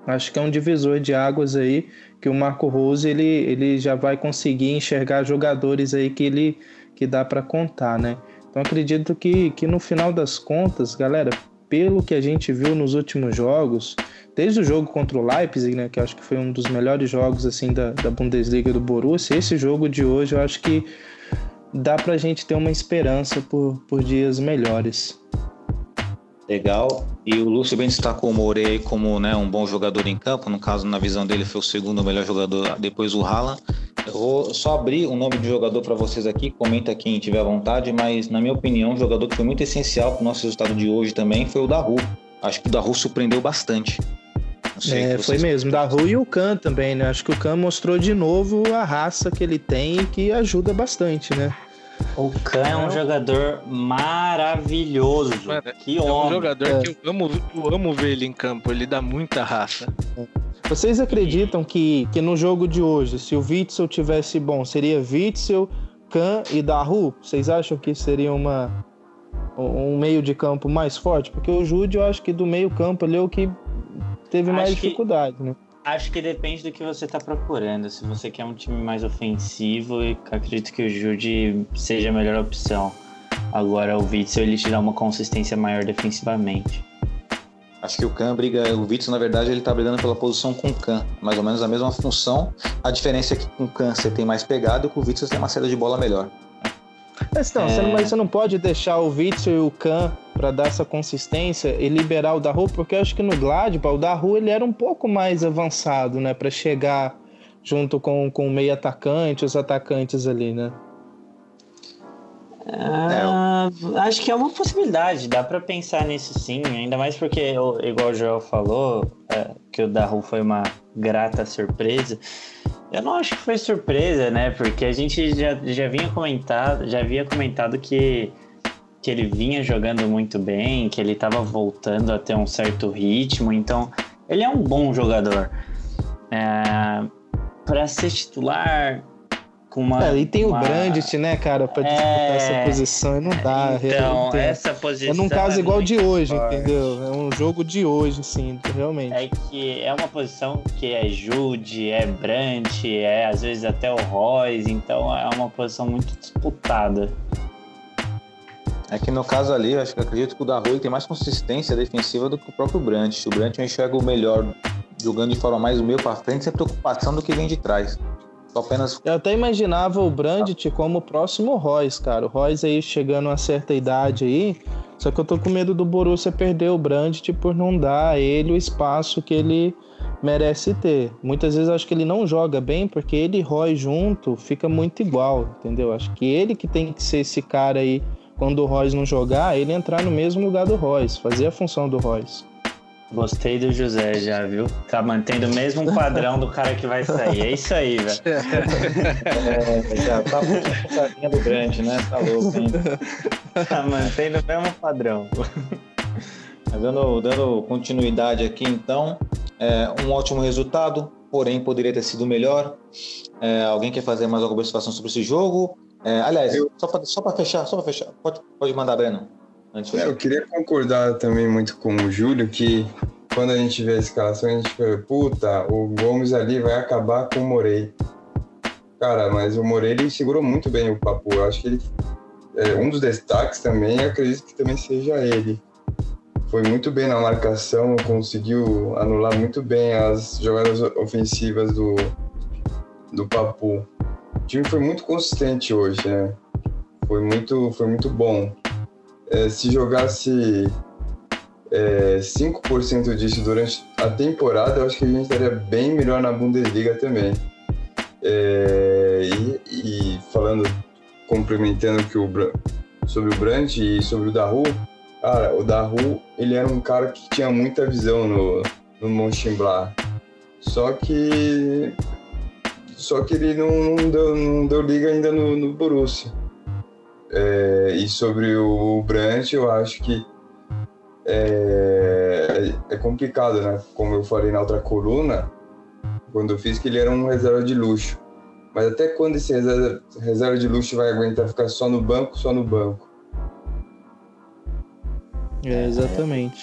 acho que é um divisor de águas aí, que o Marco Rose, ele, ele já vai conseguir enxergar jogadores aí que ele que dá para contar, né? Então acredito que, que no final das contas, galera, pelo que a gente viu nos últimos jogos, desde o jogo contra o Leipzig, né, que acho que foi um dos melhores jogos assim da, da Bundesliga do Borussia, esse jogo de hoje eu acho que dá pra gente ter uma esperança por, por dias melhores. Legal. E o Lúcio bem destacou o Morey como né, um bom jogador em campo. No caso, na visão dele, foi o segundo melhor jogador depois o Haaland. Eu vou só abrir o nome de jogador para vocês aqui, comenta quem tiver vontade, mas na minha opinião, um jogador que foi muito essencial para o nosso resultado de hoje também foi o Daru. Acho que o Daru surpreendeu bastante. É, foi mesmo, Daru e o Khan também, né? Acho que o Khan mostrou de novo a raça que ele tem e que ajuda bastante, né? O Khan é um jogador maravilhoso. Mano, que homem. É um jogador é. que eu amo, eu amo ver ele em campo. Ele dá muita raça. Vocês acreditam que, que no jogo de hoje, se o Witzel tivesse bom, seria Witzel, Khan e Daru? Vocês acham que seria uma, um meio de campo mais forte? Porque o Jude, eu acho que do meio campo ali é o que teve mais acho dificuldade, que... né? Acho que depende do que você está procurando. Se você quer um time mais ofensivo, acredito que o Jude seja a melhor opção. Agora o Witzel ele te dá uma consistência maior defensivamente. Acho que o Khan briga, o Witzel na verdade ele tá brigando pela posição com o Khan, mais ou menos a mesma função. A diferença é que com o Khan você tem mais pegada e com o Witzel você tem uma saída de bola melhor. Mas não, é... você não, mas você não pode deixar o Witzel e o Khan para dar essa consistência e liberar o Daru, porque eu acho que no Gladbach o Daru ele era um pouco mais avançado, né, para chegar junto com, com o meio atacante, os atacantes ali, né? Ah, é. Acho que é uma possibilidade, dá para pensar nisso sim, ainda mais porque, igual o Joel falou, é, que o Daru foi uma grata surpresa. Eu não acho que foi surpresa, né? Porque a gente já, já vinha comentado, já havia comentado que, que ele vinha jogando muito bem, que ele estava voltando a ter um certo ritmo, então ele é um bom jogador. É, para ser titular, com uma. É, e tem uma... o Brandt, né, cara, pra disputar é... essa posição. Não dá. Então, essa posição. É num caso é igual de hoje, forte. entendeu? É um jogo de hoje, sim, realmente. É que é uma posição que é Jude, é Brandt, é às vezes até o Royce, então é uma posição muito disputada. É que no caso ali, eu acho que acredito que o Rui tem mais consistência defensiva do que o próprio Brandt. O Brandt eu enxergo o melhor jogando de forma mais o meio para frente, sem preocupação do que vem de trás. Apenas... Eu até imaginava o Brandt como o próximo Royce, cara. O Royce aí chegando a certa idade aí. Só que eu tô com medo do Borussia perder o Brandt por não dar a ele o espaço que ele merece ter. Muitas vezes eu acho que ele não joga bem porque ele e Roy junto fica muito igual, entendeu? Acho que ele que tem que ser esse cara aí quando o Royce não jogar, ele entrar no mesmo lugar do Royce, fazer a função do Royce. Gostei do José já, viu? Tá mantendo o mesmo padrão do cara que vai sair. É isso aí, velho. <laughs> É, já tá muito do grande, né? Tá louco, hein? Tá mantendo o mesmo padrão. Dando, dando continuidade aqui, então, é, um ótimo resultado, porém poderia ter sido melhor. É, alguém quer fazer mais alguma observação sobre esse jogo? É, aliás, eu... só para fechar, só para fechar, pode, pode mandar, Breno. Antes é, eu queria concordar também muito com o Júlio que quando a gente vê a escalação, a gente fala, puta, o Gomes ali vai acabar com o Morei. Cara, mas o Morei ele segurou muito bem o papo. Eu acho que ele é um dos destaques também, acredito que também seja ele. Foi muito bem na marcação, conseguiu anular muito bem as jogadas ofensivas do, do Papu. O time foi muito consistente hoje, né? Foi muito, foi muito bom. É, se jogasse é, 5% disso durante a temporada, eu acho que a gente estaria bem melhor na Bundesliga também. É, e, e, falando, complementando que o, sobre o Brandt e sobre o Daru, cara, o Daru, ele era um cara que tinha muita visão no, no Mönchengladbach. Só que só que ele não, não, deu, não deu liga ainda no, no Borussia. É, e sobre o Brandt, eu acho que é, é, complicado, né? Como eu falei na outra coluna, quando eu fiz que ele era um reserva de luxo. Mas até quando esse reserva, reserva de luxo vai aguentar ficar só no banco, só no banco? É, exatamente.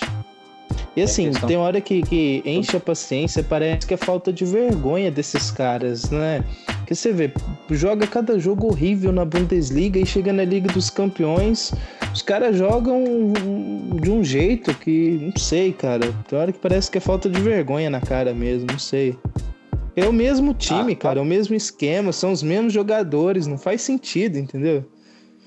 E assim, tem hora que, que enche a paciência, parece que é falta de vergonha desses caras, né? Que você vê, joga cada jogo horrível na Bundesliga e chega na Liga dos Campeões, os caras jogam de um jeito que, não sei, cara. Tem hora que parece que é falta de vergonha na cara mesmo, não sei. É o mesmo time, ah, cara, é o mesmo esquema, são os mesmos jogadores, não faz sentido, entendeu?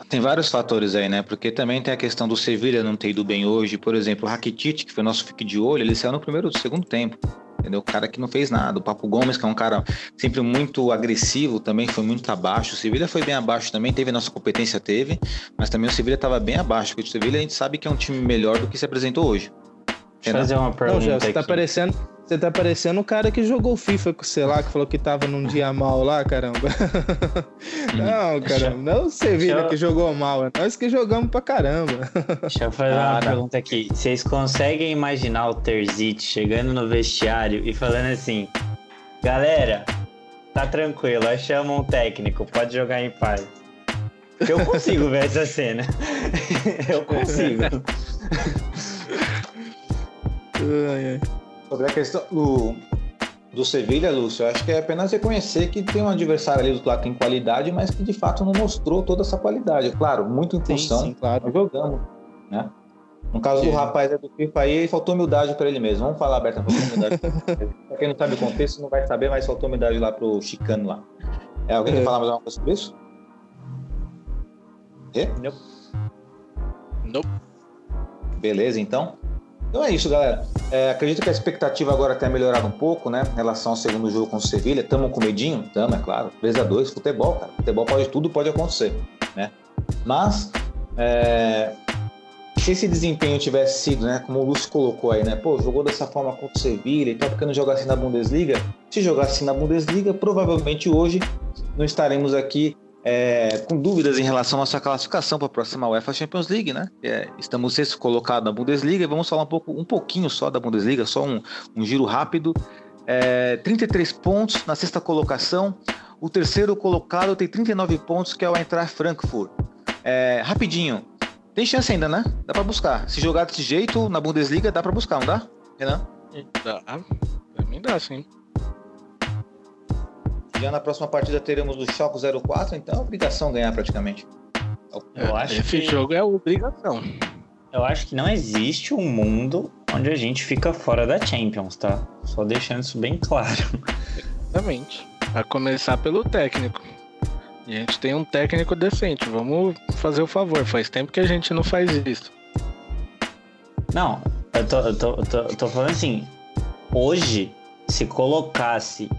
Tem vários fatores aí, né? Porque também tem a questão do Sevilha não ter ido bem hoje. Por exemplo, o Rakitic, que foi nosso fique de olho, ele saiu no primeiro do segundo tempo. Entendeu? O cara que não fez nada. O Papo Gomes, que é um cara sempre muito agressivo, também foi muito abaixo. O Sevilha foi bem abaixo também, teve nossa competência, teve, mas também o Sevilha estava bem abaixo. Porque o Sevilha a gente sabe que é um time melhor do que se apresentou hoje. Deixa eu fazer uma pergunta. Não, já, você tá parecendo você tá parecendo o cara que jogou FIFA com sei lá, que falou que tava num dia mal lá, caramba. <laughs> não, caramba, não você vira eu... que jogou mal, é nós que jogamos pra caramba. Deixa eu fazer ah, uma não. pergunta aqui. Vocês conseguem imaginar o Terzic chegando no vestiário e falando assim: galera, tá tranquilo, aí chama um técnico, pode jogar em paz. Eu consigo ver essa cena. <laughs> eu consigo. ai, ai. Sobre a questão do, do Sevilha, Lúcio, acho que é apenas reconhecer que tem um adversário ali do lado que tem qualidade, mas que de fato não mostrou toda essa qualidade. Claro, muito em função, sim, sim, claro. jogamos, né? No caso do rapaz é do FIFA aí, faltou humildade para ele mesmo. Vamos falar aberta, faltou humildade. pra quem não sabe o contexto, não vai saber, mas faltou humildade lá pro Chicano lá. É, alguém é. quer falar mais alguma coisa sobre isso? E? Não. Não. Beleza, então. Então é isso, galera. É, acredito que a expectativa agora tenha melhorado um pouco, né? Em relação ao segundo jogo com o Sevilha. Tamo com medinho? Tamo, é claro. 3 a 2 futebol, cara. Futebol pode tudo, pode acontecer, né? Mas, é, se esse desempenho tivesse sido, né? Como o Lúcio colocou aí, né? Pô, jogou dessa forma contra o Sevilha e tal, porque não jogar assim na Bundesliga? Se jogasse na Bundesliga, provavelmente hoje não estaremos aqui é, com dúvidas em relação à nossa classificação para a próxima UEFA Champions League, né? É, estamos sexto colocado na Bundesliga e vamos falar um, pouco, um pouquinho só da Bundesliga, só um, um giro rápido. É, 33 pontos na sexta colocação. O terceiro colocado tem 39 pontos, que é o Eintracht Frankfurt. É, rapidinho, tem chance ainda, né? Dá para buscar. Se jogar desse jeito na Bundesliga, dá para buscar, não dá? Renan? Dá. Mim dá, sim. Já na próxima partida teremos o Choco 04, então é obrigação ganhar praticamente. Eu acho Esse que... jogo é obrigação. Eu acho que não existe um mundo onde a gente fica fora da Champions, tá? Só deixando isso bem claro. Exatamente. A começar pelo técnico. E a gente tem um técnico decente. Vamos fazer o favor. Faz tempo que a gente não faz isso. Não, eu tô, eu tô, eu tô, eu tô falando assim. Hoje, se colocasse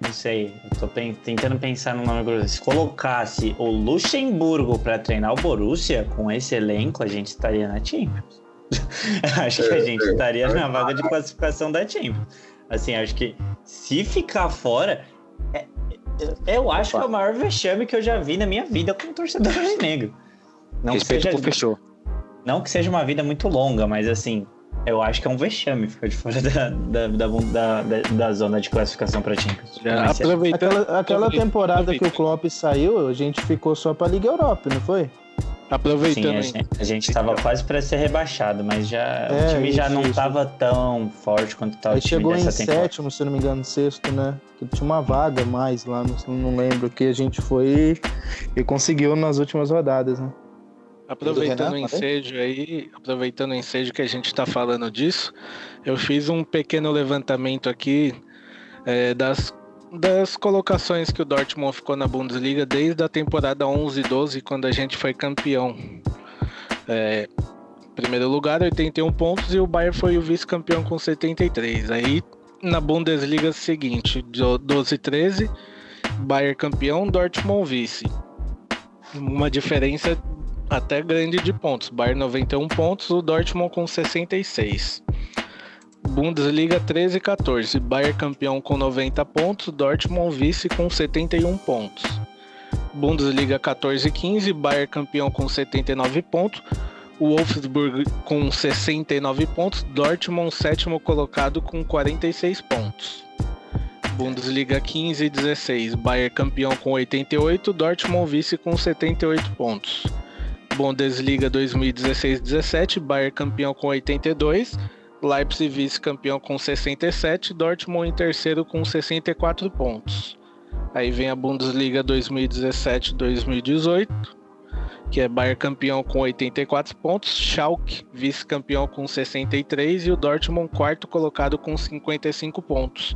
não sei, eu tô tentando pensar no nome. Se colocasse o Luxemburgo para treinar o Borussia, com esse elenco, a gente estaria na Champions. <laughs> acho que a gente estaria na vaga de classificação da Champions. Assim, acho que se ficar fora, é, é eu acho Opa. que é o maior vexame que eu já vi na minha vida como torcedor negro. Não Respeito que seja, fechou. Não que seja uma vida muito longa, mas assim, eu acho que é um vexame ficar de fora <laughs> da, da, da, da, da zona de classificação para Champions. Já, aproveitando, aquela, aquela temporada que o Klopp saiu, a gente ficou só para Liga Europa, não foi? Aproveitando. Sim, a gente estava quase para ser rebaixado, mas já é, o time já não estava tão forte quanto estava o time chegou em temporada. sétimo, se não me engano, sexto, né? Que tinha uma vaga mais lá, não, não lembro que a gente foi e conseguiu nas últimas rodadas, né? Aproveitando o ensejo aí, aproveitando o ensejo que a gente está falando disso, eu fiz um pequeno levantamento aqui é, das das colocações que o Dortmund ficou na Bundesliga desde a temporada 11-12, quando a gente foi campeão. É, primeiro lugar, 81 pontos, e o Bayern foi o vice-campeão com 73. Aí, na Bundesliga seguinte, 12-13, Bayern campeão, Dortmund vice. Uma diferença até grande de pontos. Bayern 91 pontos, o Dortmund com 66. Bundesliga 13 e 14. Bayern campeão com 90 pontos, Dortmund vice com 71 pontos. Bundesliga 14 e 15, Bayern campeão com 79 pontos, Wolfsburg com 69 pontos, Dortmund sétimo colocado com 46 pontos. Bundesliga 15 e 16, Bayern campeão com 88, Dortmund vice com 78 pontos. Bundesliga 2016-17, Bayern campeão com 82, Leipzig vice-campeão com 67, Dortmund em terceiro com 64 pontos. Aí vem a Bundesliga 2017-2018, que é Bayern campeão com 84 pontos, Schalke vice-campeão com 63 e o Dortmund quarto colocado com 55 pontos.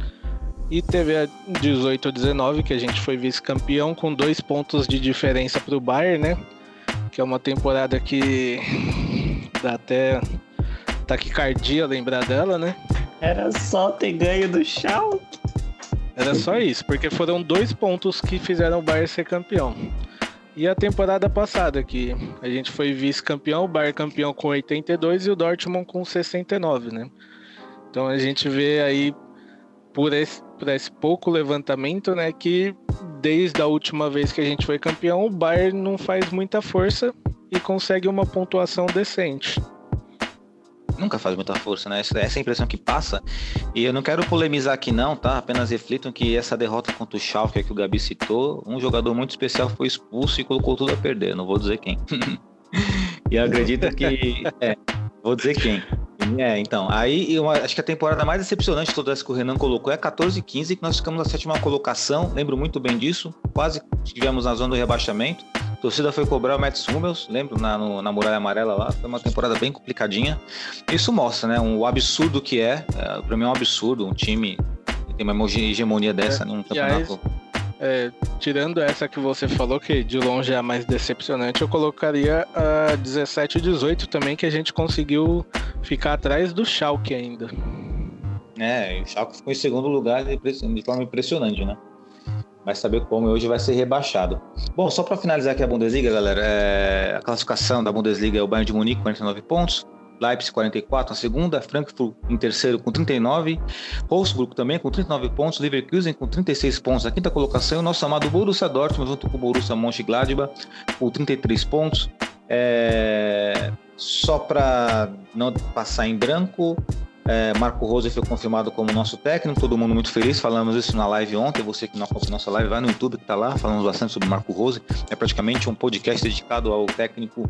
E teve a 18-19, que a gente foi vice-campeão com dois pontos de diferença para o Bayern, né? Que é uma temporada que dá até taquicardia lembrar dela, né? Era só ter ganho do Schalke. Era só isso, porque foram dois pontos que fizeram o Bayern ser campeão. E a temporada passada, que a gente foi vice-campeão, o Bayern campeão com 82 e o Dortmund com 69, né? Então a gente vê aí, por esse, por esse pouco levantamento, né, que desde a última vez que a gente foi campeão, o Bayern não faz muita força e consegue uma pontuação decente nunca faz muita força, né? Essa é a impressão que passa. E eu não quero polemizar aqui não, tá? Apenas reflitam que essa derrota contra o Schalke que o Gabi citou, um jogador muito especial foi expulso e colocou tudo a perder. Não vou dizer quem. <laughs> e acredita que... É, vou dizer quem. É, então, aí eu acho que a temporada mais decepcionante de toda essa que o Renan colocou é 14 e 15, que nós ficamos na sétima colocação, lembro muito bem disso, quase estivemos na zona do rebaixamento. A torcida foi cobrar o Mets Hummels, lembro, na, no, na Muralha Amarela lá, foi uma temporada bem complicadinha. Isso mostra, né, um absurdo que é, é para mim é um absurdo, um time que tem uma hegemonia dessa é, num campeonato. É, tirando essa que você falou, que de longe é a mais decepcionante, eu colocaria a 17 e 18 também, que a gente conseguiu ficar atrás do Schalke ainda. É, o Schalke ficou em segundo lugar de forma impressionante, né? Vai saber como hoje vai ser rebaixado. Bom, só para finalizar aqui a Bundesliga, galera, é... a classificação da Bundesliga é o Bayern de Munique, 49 pontos, Leipzig 44 na segunda, Frankfurt em terceiro com 39, Wolfsburg também com 39 pontos, Leverkusen com 36 pontos na quinta colocação, e o nosso amado Borussia Dortmund junto com o Borussia Mönchengladbach com 33 pontos. É... Só para não passar em branco, é, Marco Rose foi confirmado como nosso técnico, todo mundo muito feliz. Falamos isso na live ontem. Você que não acompanhou nossa live, vai no YouTube que tá lá. Falamos bastante sobre Marco Rose. É praticamente um podcast dedicado ao técnico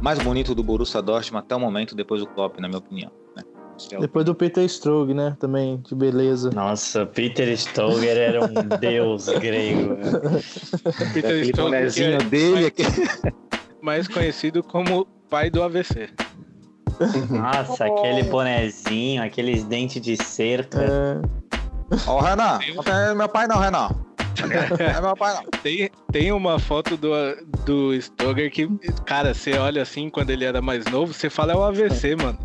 mais bonito do Borussia Dortmund até o momento, depois do Klopp, na minha opinião. Né? Depois do Peter Stroge, né? Também, de beleza. Nossa, Peter Stoger era um <laughs> deus grego. <laughs> Peter Stoger é dele aqui. mais conhecido como pai do AVC. Nossa, aquele bonezinho, aqueles dentes de cerca. É. Ó, o Renan, não é meu pai não, Renan. É meu pai não. <laughs> Tem, tem uma foto do, do Stoger que, cara, você olha assim quando ele era mais novo, você fala é o AVC, mano.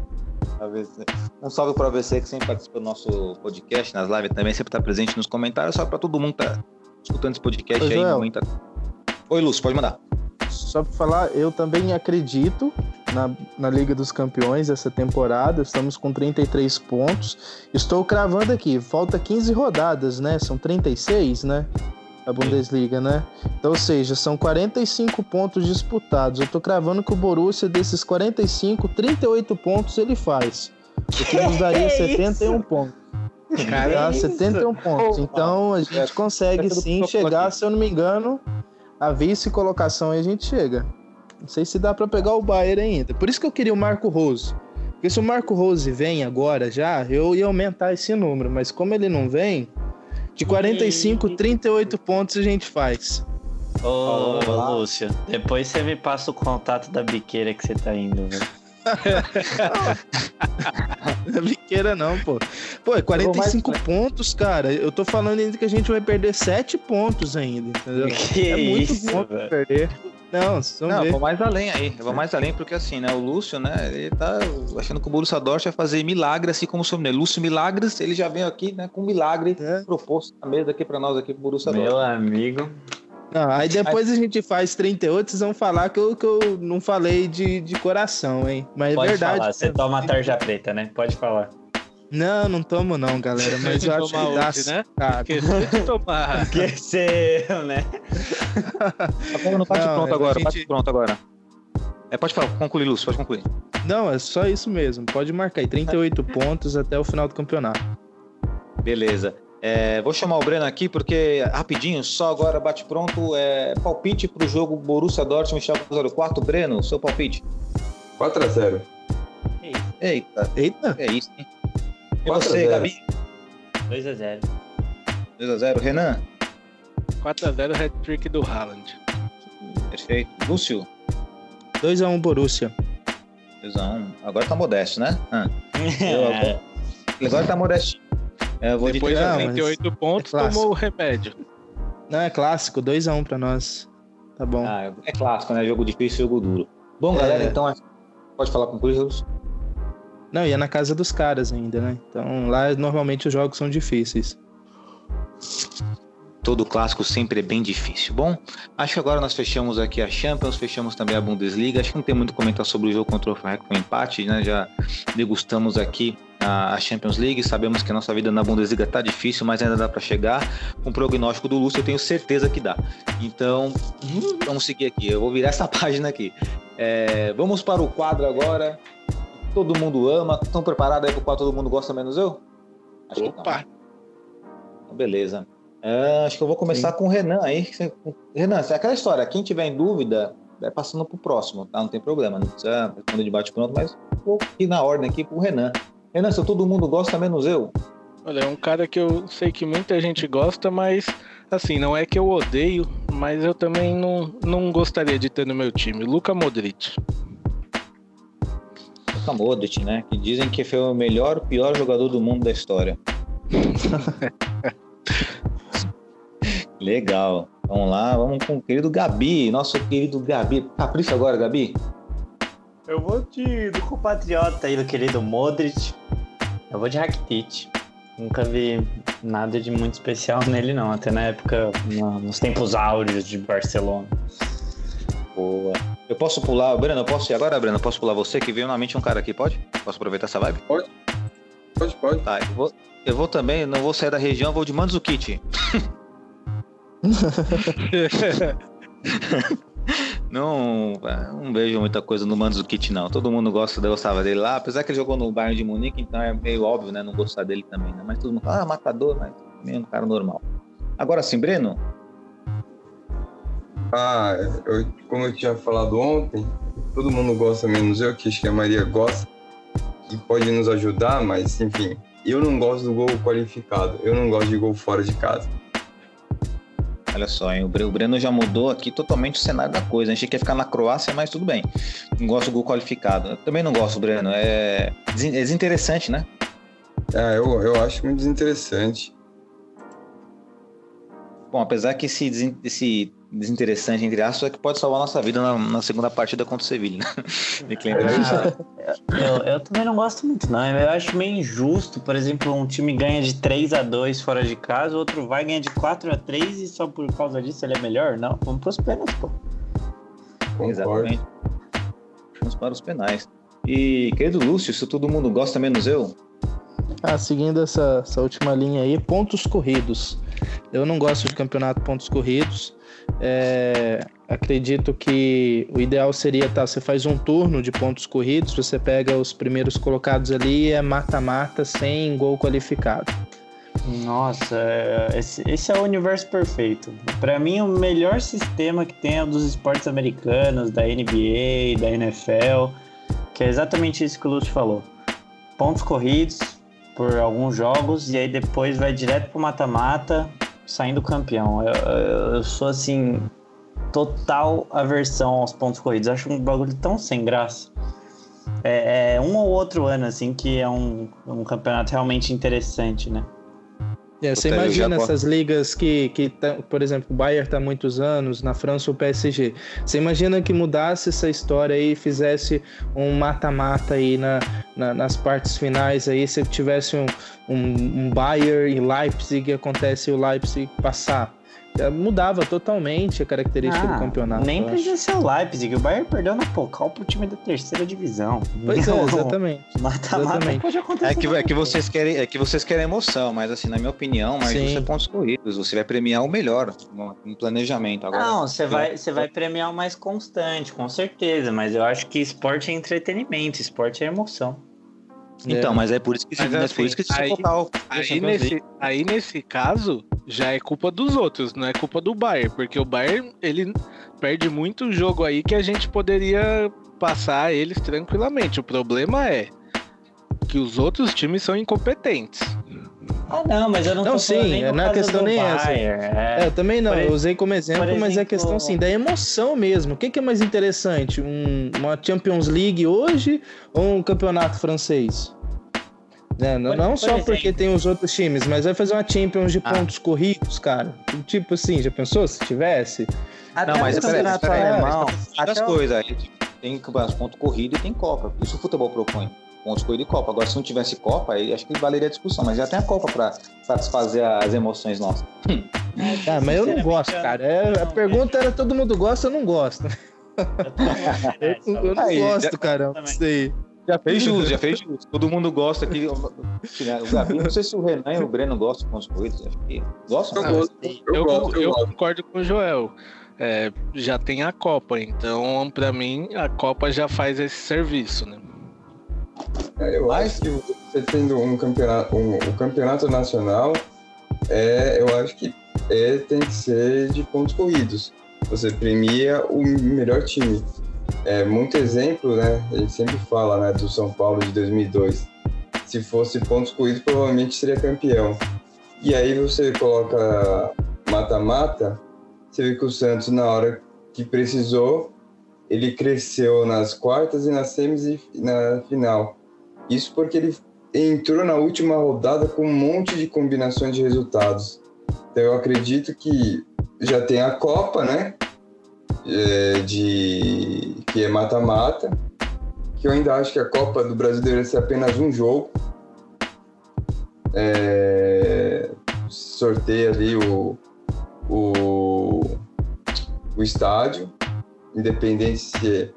AVC. Um salve pro AVC que sempre participa do nosso podcast, nas lives também, sempre tá presente nos comentários, só pra todo mundo que tá escutando esse podcast Oi, aí. Joel. Oi, Lúcio, pode mandar. Só pra falar, eu também acredito na, na Liga dos Campeões essa temporada. Estamos com 33 pontos. Estou cravando aqui, falta 15 rodadas, né? São 36, né? A Bundesliga, né? Então, ou seja, são 45 pontos disputados. Eu tô cravando que o Borussia, desses 45, 38 pontos ele faz. o que nos daria <laughs> Que 71 pontos. Cara, Tá? isso? 71 pontos. Então a gente consegue sim chegar, se eu não me engano, a vice-colocação e a gente chega. Não sei se dá pra pegar o Bayern ainda. Por isso que eu queria o Marco Rose. Porque se o Marco Rose vem agora já, eu ia aumentar esse número. Mas como ele não vem, de 45, 38 pontos a gente faz. Ô, Lúcio, depois você me passa o contato da biqueira que você tá indo, velho. <laughs> Não é biqueira não, pô. Pô, é 45 pontos, cara. Eu tô falando ainda que a gente vai perder 7 pontos ainda, entendeu? Que é muito isso, ponto pra velho. perder. Não, Não, eu vou mais além aí. Eu vou mais além porque assim, né? O Lúcio, né? Ele tá achando que o Borussia Dortmund vai fazer milagre, assim como o seu menino. Lúcio Milagres, ele já veio aqui, né? Com milagre É. proposto na mesa aqui pra nós aqui pro Borussia Meu Dortmund. amigo. Não, aí depois a gente faz 38, vocês vão falar que eu, que eu não falei de, de coração, hein? Mas Pode é verdade. falar, você toma tarja preta, né? Pode falar. Não, não tomo não, galera. Mas eu acho que dá. hoje, né? cara. Esqueceu de tomar. <laughs> Esqueceu, né? <laughs> Agora não bate Não, pronto agora, gente- bate pronto agora. É, pode falar, concluir, Lúcio, pode concluir. Não, é só isso mesmo. Pode marcar aí. 38 pontos até o final do campeonato. Beleza. É, vou chamar o Breno aqui porque, rapidinho, só agora bate pronto. É, palpite pro jogo Borussia Dortmund Schalke 04. Breno, seu palpite. 4x0. Eita, Eita! é isso, hein? E 4 a você, 0. Gabi? 2x0. 2x0. Renan? 4x0 hat-trick do Haaland. Perfeito. Lúcio? 2x1 Borussia. 2x1. Agora tá modesto, né? Ah, <laughs> eu, agora, agora tá modestinho. É, eu vou Depois de de não, três a mas 38 pontos, é clássico. tomou o remédio. Não, é clássico. 2x1 pra nós. Tá bom. Ah, é clássico, né? Jogo difícil, jogo duro. Bom, É. galera, então pode falar com o Cruz. Não, e é na casa dos caras ainda, né? Então lá normalmente os jogos são difíceis. Todo clássico sempre é bem difícil. Bom, acho que agora nós fechamos aqui a Champions, fechamos também a Bundesliga. Acho que não tem muito comentar sobre o jogo contra o Freiburg com empate, né? Já degustamos aqui a Champions League, sabemos que a nossa vida na Bundesliga tá difícil, mas ainda dá para chegar. Com o prognóstico do Lúcio, eu tenho certeza que dá. Então, <laughs> vamos seguir aqui. Eu vou virar essa <laughs> página aqui. É, vamos para o quadro agora. Todo mundo ama. Estão preparados aí para o quadro Todo Mundo Gosta Menos Eu? Acho. Opa! Então, Beleza. É, acho que eu vou começar com o Renan aí. Renan, é aquela história, quem tiver em dúvida, vai passando pro próximo, tá? Não tem problema, não precisa responder de bate pronto, mas vou ir na ordem aqui pro Renan. Renan, se todo mundo gosta, menos eu. Olha, é um cara que eu sei que muita gente gosta, mas assim, não é que eu odeio, mas eu também não, não gostaria de ter no meu time. Luca Modric. Luka Modric, né? Que dizem que foi o melhor, pior jogador do mundo da história. <laughs> Legal. Vamos lá, vamos com o querido Gabi, nosso querido Gabi. Capricha agora, Gabi. Eu vou de, do compatriota aí, do querido Modric. Eu vou de Rakitic. Nunca vi nada de muito especial <laughs> nele, não. Até na época, na- nos tempos áureos de Barcelona. Boa. Eu posso pular, Breno, eu posso ir agora, Breno? Eu posso pular você, que veio na mente um cara aqui, pode? Posso aproveitar essa vibe? Pode, pode. Tá, eu vou, eu vou também, não vou sair da região, vou de Mandzukic. <laughs> não, é, não vejo muita coisa no Mandzukic, não. Todo mundo gosta, gostava dele lá, apesar que ele jogou no Bayern de Munique, então é meio óbvio, né, não gostar dele também, né? Mas todo mundo fala, ah, matador, mas um cara normal. Agora sim, Breno, Ah, eu- como eu tinha falado ontem, todo mundo gosta menos eu, que acho que a Maria gosta e pode nos ajudar, mas enfim, eu não gosto do gol qualificado, eu não gosto de gol fora de casa. Olha só, hein? o Bre- o Breno já mudou aqui totalmente o cenário da coisa. A gente quer ficar na Croácia, mas tudo bem. Não gosto do gol qualificado. Eu também não gosto, Breno. É é desinteressante, né? Ah, eu, eu acho muito desinteressante. Bom, apesar que esse, esse desinteressante, entre aspas, é que pode salvar a nossa vida na, na segunda partida contra o Sevilha, né? <laughs> Lembrar disso. Eu, eu também não gosto muito, não. Eu acho meio injusto, por exemplo, um time ganha de 3 a 2 fora de casa, o outro vai ganhar de 4 a 3 e só por causa disso ele é melhor? Não, vamos pros pênaltis, pô. Concordo. Exatamente. Vamos para os penais. E, querido Lúcio, se todo mundo gosta, menos eu, Ah, seguindo essa, essa última linha aí, pontos corridos. Eu não gosto de campeonato pontos corridos. É, acredito que o ideal seria, tá, você faz um turno de pontos corridos, você pega os primeiros colocados ali e é mata-mata sem gol qualificado. Nossa, é, esse, esse, é o universo perfeito. Para mim, o melhor sistema que tem é o dos esportes americanos, da NBA, da NFL, que é exatamente isso que o Lúcio falou. Pontos corridos por alguns jogos e aí depois vai direto pro mata-mata, saindo campeão. Eu, eu, sou assim, total aversão aos pontos corridos. acho um bagulho tão sem graça. É, é, um ou outro ano, assim, que é um, um campeonato realmente interessante, né? É, você imagina essas ligas que, que tá, por exemplo, o Bayern está há muitos anos, na França o PSG. Você imagina que mudasse essa história aí, fizesse um mata-mata aí na, na, nas partes finais aí, se tivesse um, um, um Bayern e Leipzig, acontece o Leipzig passar mudava totalmente a característica ah, do campeonato. Nem precisa ser o Leipzig, o Bayern perdeu na Pokal pro time da terceira divisão. Pois é, <laughs> exatamente. Mata-mata pode acontecer. É que, é, que vocês querem, é que vocês querem emoção, mas assim, na minha opinião, mas você pontos corridos, você vai premiar o melhor no planejamento. Agora, Não, você vai, você vai premiar o mais constante, com certeza, mas eu acho que esporte é entretenimento, esporte é emoção. Então, é. mas é por isso que se, mas, assim, por isso que se aí, aí, nesse, aí nesse caso já é culpa dos outros, não é culpa do Bayern, porque o Bayern ele perde muito jogo aí que a gente poderia passar eles tranquilamente. O problema é que os outros times são incompetentes. Ah, não, mas eu não, não tô sim, nem não é questão nem essa. É. é, também não, eu usei como exemplo, exemplo, mas é questão sim da emoção mesmo. O que, que é mais interessante? Um, uma Champions League hoje ou um campeonato francês? É, não, não só porque tem os outros times, mas vai fazer uma Champions de ah. pontos corridos, cara. Tipo assim, já pensou se tivesse? Até não, mas peraí, peraí, alemão. As coisas aí, tem ponto corrido e tem Copa. Isso o futebol propõe. Pontos corrido e Copa. Agora, se não tivesse Copa, aí acho que valeria a discussão. Mas já tem a Copa para satisfazer as emoções nossas. ah, mas eu não gosto, cara. É, a pergunta era todo mundo gosta, eu não gosto. eu, <laughs> eu não gosto, cara. Isso aí. Já fez jus, já fez jus. Todo mundo gosta aqui. O Gabi, não sei se o Renan e o Breno gostam com os corridos. Acho que gostam. Eu, gosto, eu, eu, gosto, eu concordo com o Joel. É, já tem a Copa, então para mim a Copa já faz esse serviço, né? É, eu acho que você tendo um campeonato, um, um campeonato nacional, é, eu acho que é, tem que ser de pontos corridos. Você premia o melhor time é muito exemplo, né? A gente sempre fala, né, do São Paulo de 2002. Se fosse pontos corridos, provavelmente seria campeão. E aí você coloca mata-mata, você vê que o Santos, na hora que precisou, ele cresceu nas quartas e nas semis e na final. Isso porque ele entrou na última rodada com um monte de combinações de resultados. Então eu acredito que já tem a Copa, né? é, de que é mata-mata, que eu ainda acho que a Copa do Brasil deveria ser apenas um jogo. É, sorteia ali o, o, o estádio, independente se, é,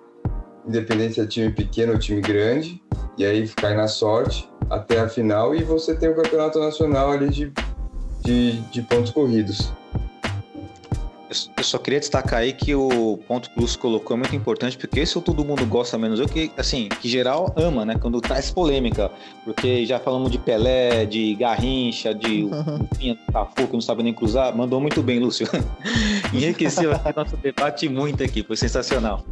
independente se é time pequeno ou time grande, e aí cai na sorte até a final e você tem o campeonato nacional ali de, de, de pontos corridos. Eu só queria destacar aí que o ponto que o Lúcio colocou é muito importante, porque esse todo mundo gosta menos eu, que, assim, que geral ama, né? Quando traz polêmica. Porque já falamos de Pelé, de Garrincha, de uhum. Pinha Cafu, que não sabe nem cruzar. Mandou muito bem, Lúcio. <laughs> Enriqueceu nosso debate muito aqui, foi sensacional.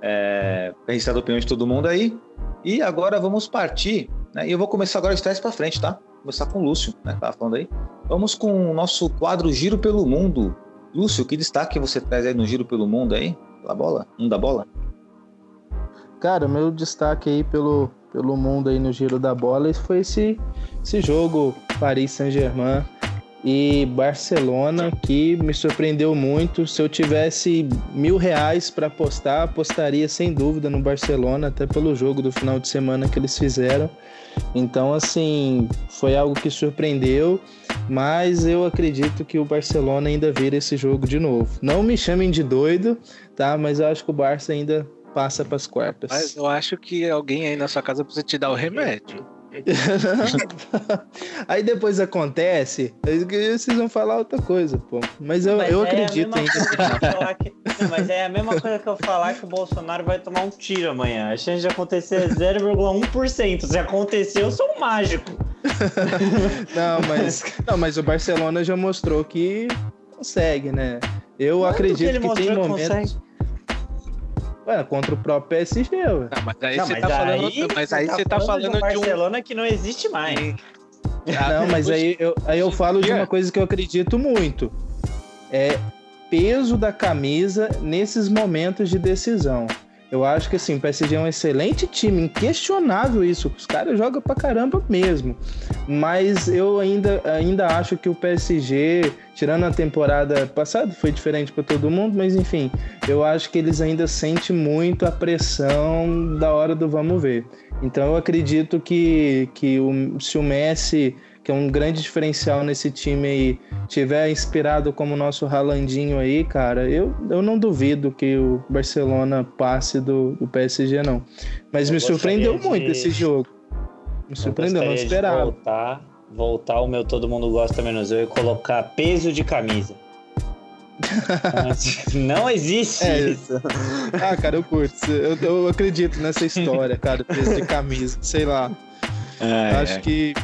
É, registrar a opinião de todo mundo aí. E agora vamos partir, né? E eu vou começar agora de trás para frente, tá? Vou começar com o Lúcio, né? Tava falando aí. Vamos com o nosso quadro Giro pelo Mundo. Lúcio, que destaque você traz aí no Giro pelo Mundo aí? Pela bola? Um da bola? Cara, meu destaque aí pelo, pelo mundo aí no Giro da Bola foi esse, esse jogo Paris Saint-Germain e Barcelona que me surpreendeu muito. Se eu tivesse mil reais para apostar, apostaria sem dúvida no Barcelona, até pelo jogo do final de semana que eles fizeram. Então, assim, foi algo que surpreendeu, mas eu acredito que o Barcelona ainda vira esse jogo de novo. Não me chamem de doido, tá? Mas eu acho que o Barça ainda passa para as quartas. Mas eu acho que alguém aí na sua casa precisa te dar o remédio. <laughs> aí depois acontece, vocês vão falar outra coisa, pô. Mas eu, Mas eu é acredito ainda. que que- Mas é a mesma coisa que eu falar que o Bolsonaro vai tomar um tiro amanhã. A chance de acontecer é 0,1%. Se acontecer, eu sou um mágico. <laughs> Não, mas, não, mas o Barcelona já mostrou que consegue, né? Eu Quando acredito ele que, tem que momentos. consegue? Ué, contra o próprio PSG, ué. Ah, mas aí Não, você mas tá falando, aí mas aí você tá falando de um de um Barcelona que não existe mais. Não, mas aí eu, aí eu falo de uma coisa que eu acredito muito. É peso da camisa nesses momentos de decisão. Eu acho que assim, o PSG é um excelente time, inquestionável isso. Os caras jogam pra caramba mesmo. Mas eu ainda, ainda acho que o PSG, tirando a temporada passada, foi diferente para todo mundo, mas enfim, eu acho que eles ainda sentem muito a pressão da hora do vamos ver. Então eu acredito que, que o, se o Messi, que é um grande diferencial nesse time aí, tiver inspirado como o nosso Ralandinho aí, cara, eu, eu não duvido que o Barcelona passe do, do PSG, não. Mas Eu me surpreendeu gostaria muito de- esse jogo. Me surpreendeu, não de esperava. Voltar, voltar o meu Todo Mundo Gosta Menos Eu e colocar peso de camisa. <laughs> não existe É, isso. Ah, cara, eu curto. Eu, eu acredito nessa história, cara, peso de camisa. Sei lá. É, acho que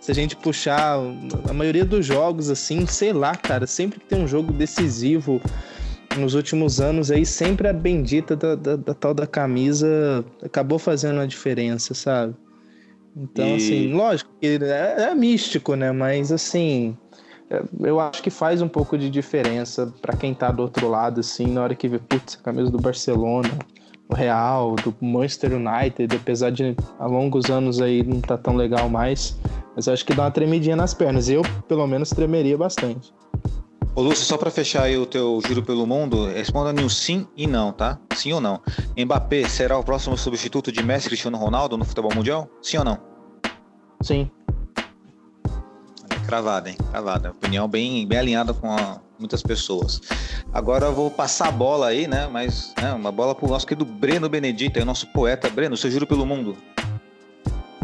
se a gente puxar a maioria dos jogos, assim, sei lá, cara, sempre que tem um jogo decisivo nos últimos anos aí, sempre a bendita da, da- da tal da camisa acabou fazendo a diferença, sabe? Então, E- assim, lógico que é, é místico, né? Mas, assim, é, eu acho que faz um pouco de diferença pra quem tá do outro lado, assim, na hora que vê, putz, a camisa do Barcelona, Real, do Manchester United, apesar de há longos anos aí não tá tão legal mais, mas acho que dá uma tremidinha nas pernas. Eu, pelo menos, tremeria bastante. Ô Lúcio, só pra fechar aí o teu giro pelo mundo, responda em um sim e não, tá? Sim ou não? Mbappé será o próximo substituto de Messi Cristiano Ronaldo no futebol mundial? Sim ou não? Sim. É cravada, hein? Cravada. Opinião bem, bem alinhada com a- muitas pessoas. Agora eu vou passar a bola aí, né? Mas né, uma bola pro nosso querido Breno Benedito, aí, nosso poeta. Breno, seu giro pelo mundo.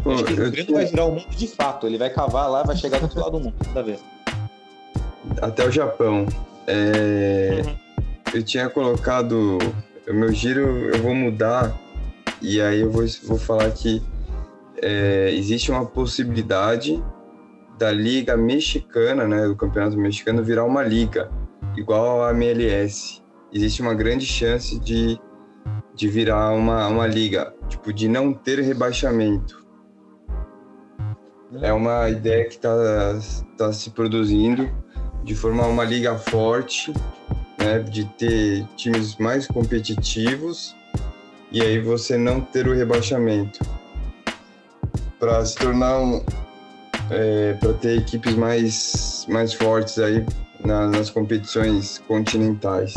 Pô, Acho que o Breno vai girar o mundo de fato. Ele vai cavar lá e vai chegar do outro lado do mundo. A ver. até o Japão. É, Eu tinha colocado o meu giro, eu vou mudar e aí eu vou, vou falar que é, existe uma possibilidade da liga mexicana, né, do campeonato mexicano virar uma liga igual à MLS. Existe uma grande chance de, de virar uma, uma liga, tipo de não ter rebaixamento. É uma ideia que está tá se produzindo de formar uma liga forte, né, de ter times mais competitivos e aí você não ter o rebaixamento para se tornar um para ter equipes mais mais fortes aí na- nas competições continentais.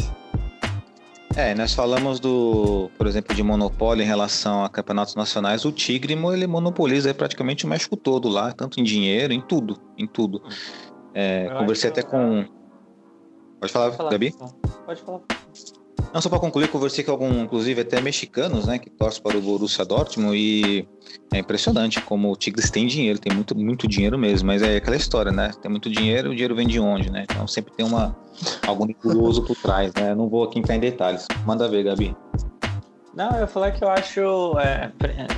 É, nós falamos do, por exemplo, de monopólio em relação a campeonatos nacionais. O Tigre, ele monopoliza aí praticamente o México todo lá, tanto em dinheiro, em tudo, em tudo. É, conversei até com. Pode falar, Pode falar, Gabi? Pode falar. Não, só para concluir, conversei com algum, inclusive até mexicanos, né, que torcem para o Borussia Dortmund e é impressionante como o Tigres tem dinheiro, tem muito, muito dinheiro mesmo, mas é aquela história, né? Tem muito dinheiro, o dinheiro vem de onde, né? Então sempre tem uma algo nebuloso por trás, né? Não vou aqui entrar em detalhes. Manda ver, Gabi. Não, eu falar que eu acho. é,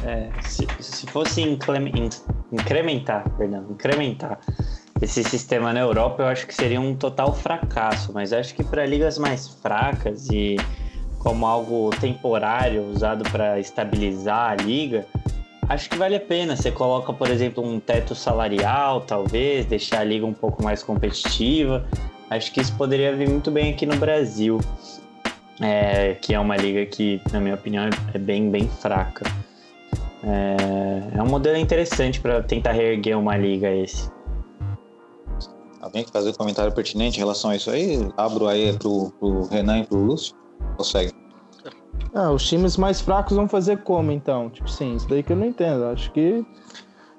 é, se, se fosse incrementar, perdão, incrementar esse sistema na Europa, eu acho que seria um total fracasso. Mas acho que para ligas mais fracas e como algo temporário usado para estabilizar a liga, acho que vale a pena. Você coloca, por exemplo, um teto salarial, talvez, deixar a liga um pouco mais competitiva. Acho que isso poderia vir muito bem aqui no Brasil é, que é uma liga que, na minha opinião, é bem, bem fraca. É, é um modelo interessante para tentar reerguer uma liga esse. Alguém quer fazer um comentário pertinente em relação a isso aí? Abro aí pro, pro Renan e pro Lúcio. Consegue. Ah, os times mais fracos vão fazer como, então? Tipo assim, isso daí que eu não entendo. Acho que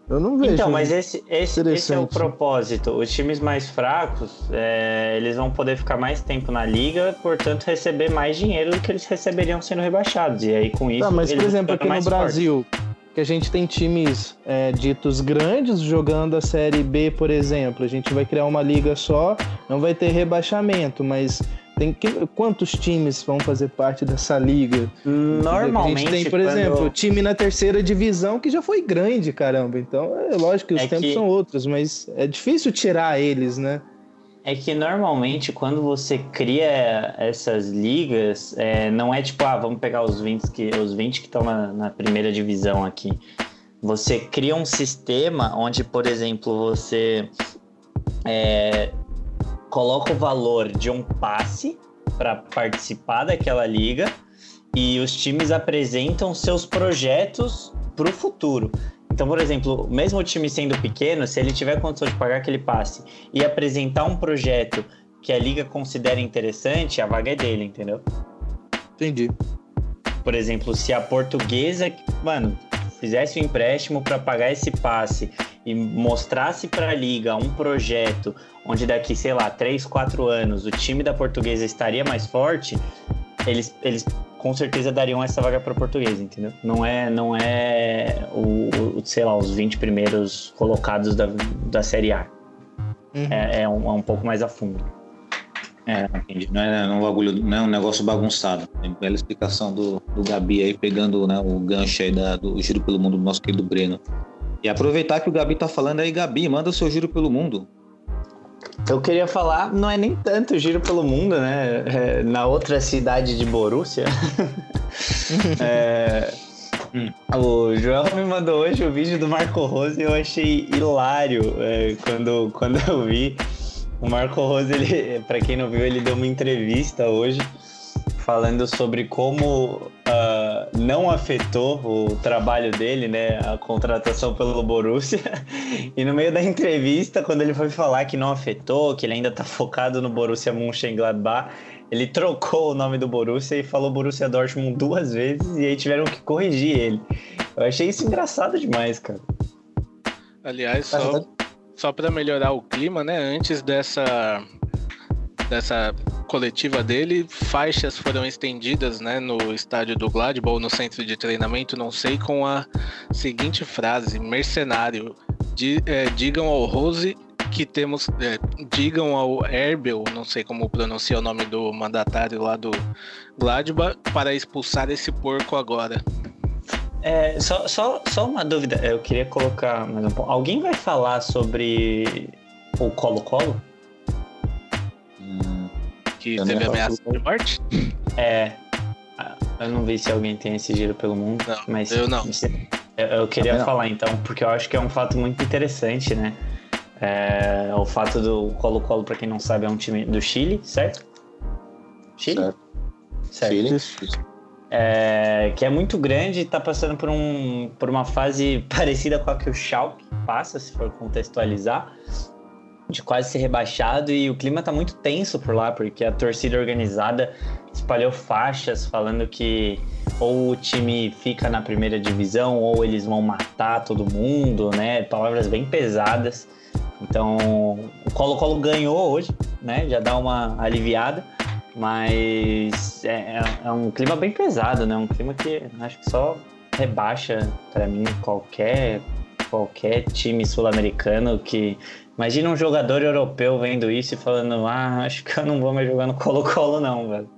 eu não vejo. Então, mas esse, esse, esse é o propósito. Os times mais fracos, é, eles vão poder ficar mais tempo na liga, portanto, receber mais dinheiro do que eles receberiam sendo rebaixados. E aí, com isso, Tá, mas por exemplo, aqui no fortes. Que a gente tem times é, ditos grandes jogando a Série B, por exemplo. A gente vai criar uma liga só, não vai ter rebaixamento, mas tem que, quantos times vão fazer parte dessa liga? Normalmente. A gente tem, por quando... exemplo, time na terceira divisão que já foi grande, caramba. Então é lógico que os É tempos que- são outros, mas é difícil tirar eles, né? É que normalmente quando você cria essas ligas, é, não é tipo, ah, vamos pegar os 20 que os 20 que estão na, na primeira divisão aqui. Você cria um sistema onde, por exemplo, você é, coloca o valor de um passe para participar daquela liga e os times apresentam seus projetos para o futuro. Então, por exemplo, mesmo o time sendo pequeno, se ele tiver condição de pagar aquele passe e apresentar um projeto que a liga considera interessante, a vaga é dele, entendeu? Entendi. Por exemplo, se a portuguesa, mano, fizesse um empréstimo para pagar esse passe e mostrasse para a liga um projeto onde daqui, sei lá, 3, 4 anos o time da portuguesa estaria mais forte, eles, eles com certeza dariam essa vaga para portuguesa, entendeu? Não é, não é o, o, sei lá, os 20 primeiros colocados da, da Série A. Uhum. É, é um, é um pouco mais a fundo. É, entendi. Não é um bagulho, não é um negócio bagunçado. Tem bela explicação do, do Gabi aí, pegando né, o gancho aí da, do giro pelo mundo do nosso querido Breno. E aproveitar que o Gabi tá falando aí, Gabi, manda o seu giro pelo mundo. Eu queria falar, não é nem tanto giro pelo mundo, né? É, na outra cidade de Borussia. <laughs> É, o Joel me mandou hoje o vídeo do Marco Rose e eu achei hilário é, quando, <laughs> quando eu vi. O Marco Rose, ele, pra quem não viu, ele deu uma entrevista hoje falando sobre como ah, não afetou o trabalho dele, né, a contratação pelo Borussia. <laughs> E no meio da entrevista, quando ele foi falar que não afetou, que ele ainda tá focado no Borussia Mönchengladbach, ele trocou o nome do Borussia e falou Borussia Dortmund duas vezes e aí tiveram que corrigir ele. Eu achei isso engraçado demais, cara. Aliás, só, só para melhorar o clima, né? Antes dessa dessa coletiva dele, faixas foram estendidas, né, no estádio do Gladbach, no centro de treinamento, não sei, com a seguinte frase: mercenário, é, digam ao Rose que temos, é, digam ao Herbel, não sei como pronuncia o nome do mandatário lá do Gladbach, para expulsar esse porco agora. É, só, só, só uma dúvida, eu queria colocar mais um. Alguém vai falar sobre o Colo-Colo? Que Eu teve falar ameaça de morte? É. Eu não vi se alguém tem esse giro pelo mundo, Não, mas eu não. Eu, eu queria não. falar então, porque eu acho que é um fato muito interessante, né? É, o fato do Colo-Colo, pra quem não sabe, é um time do Chile, certo? Chile? certo. Certo. Chile. É, que é muito grande e tá passando por, um, por uma fase <laughs> parecida com a que o Schalke passa, se for contextualizar, de quase ser rebaixado e o clima tá muito tenso por lá, porque a torcida organizada espalhou faixas falando que ou o time fica na primeira divisão ou eles vão matar todo mundo, né? Palavras bem pesadas. Então, o Colo-Colo ganhou hoje, né? Já dá uma aliviada. Mas é, é- é um clima bem pesado, né? Um clima que acho que só rebaixa pra mim qualquer qualquer time sul-americano que imagina um jogador europeu vendo isso e falando ah acho que eu não vou mais jogar no Colo-Colo não, velho.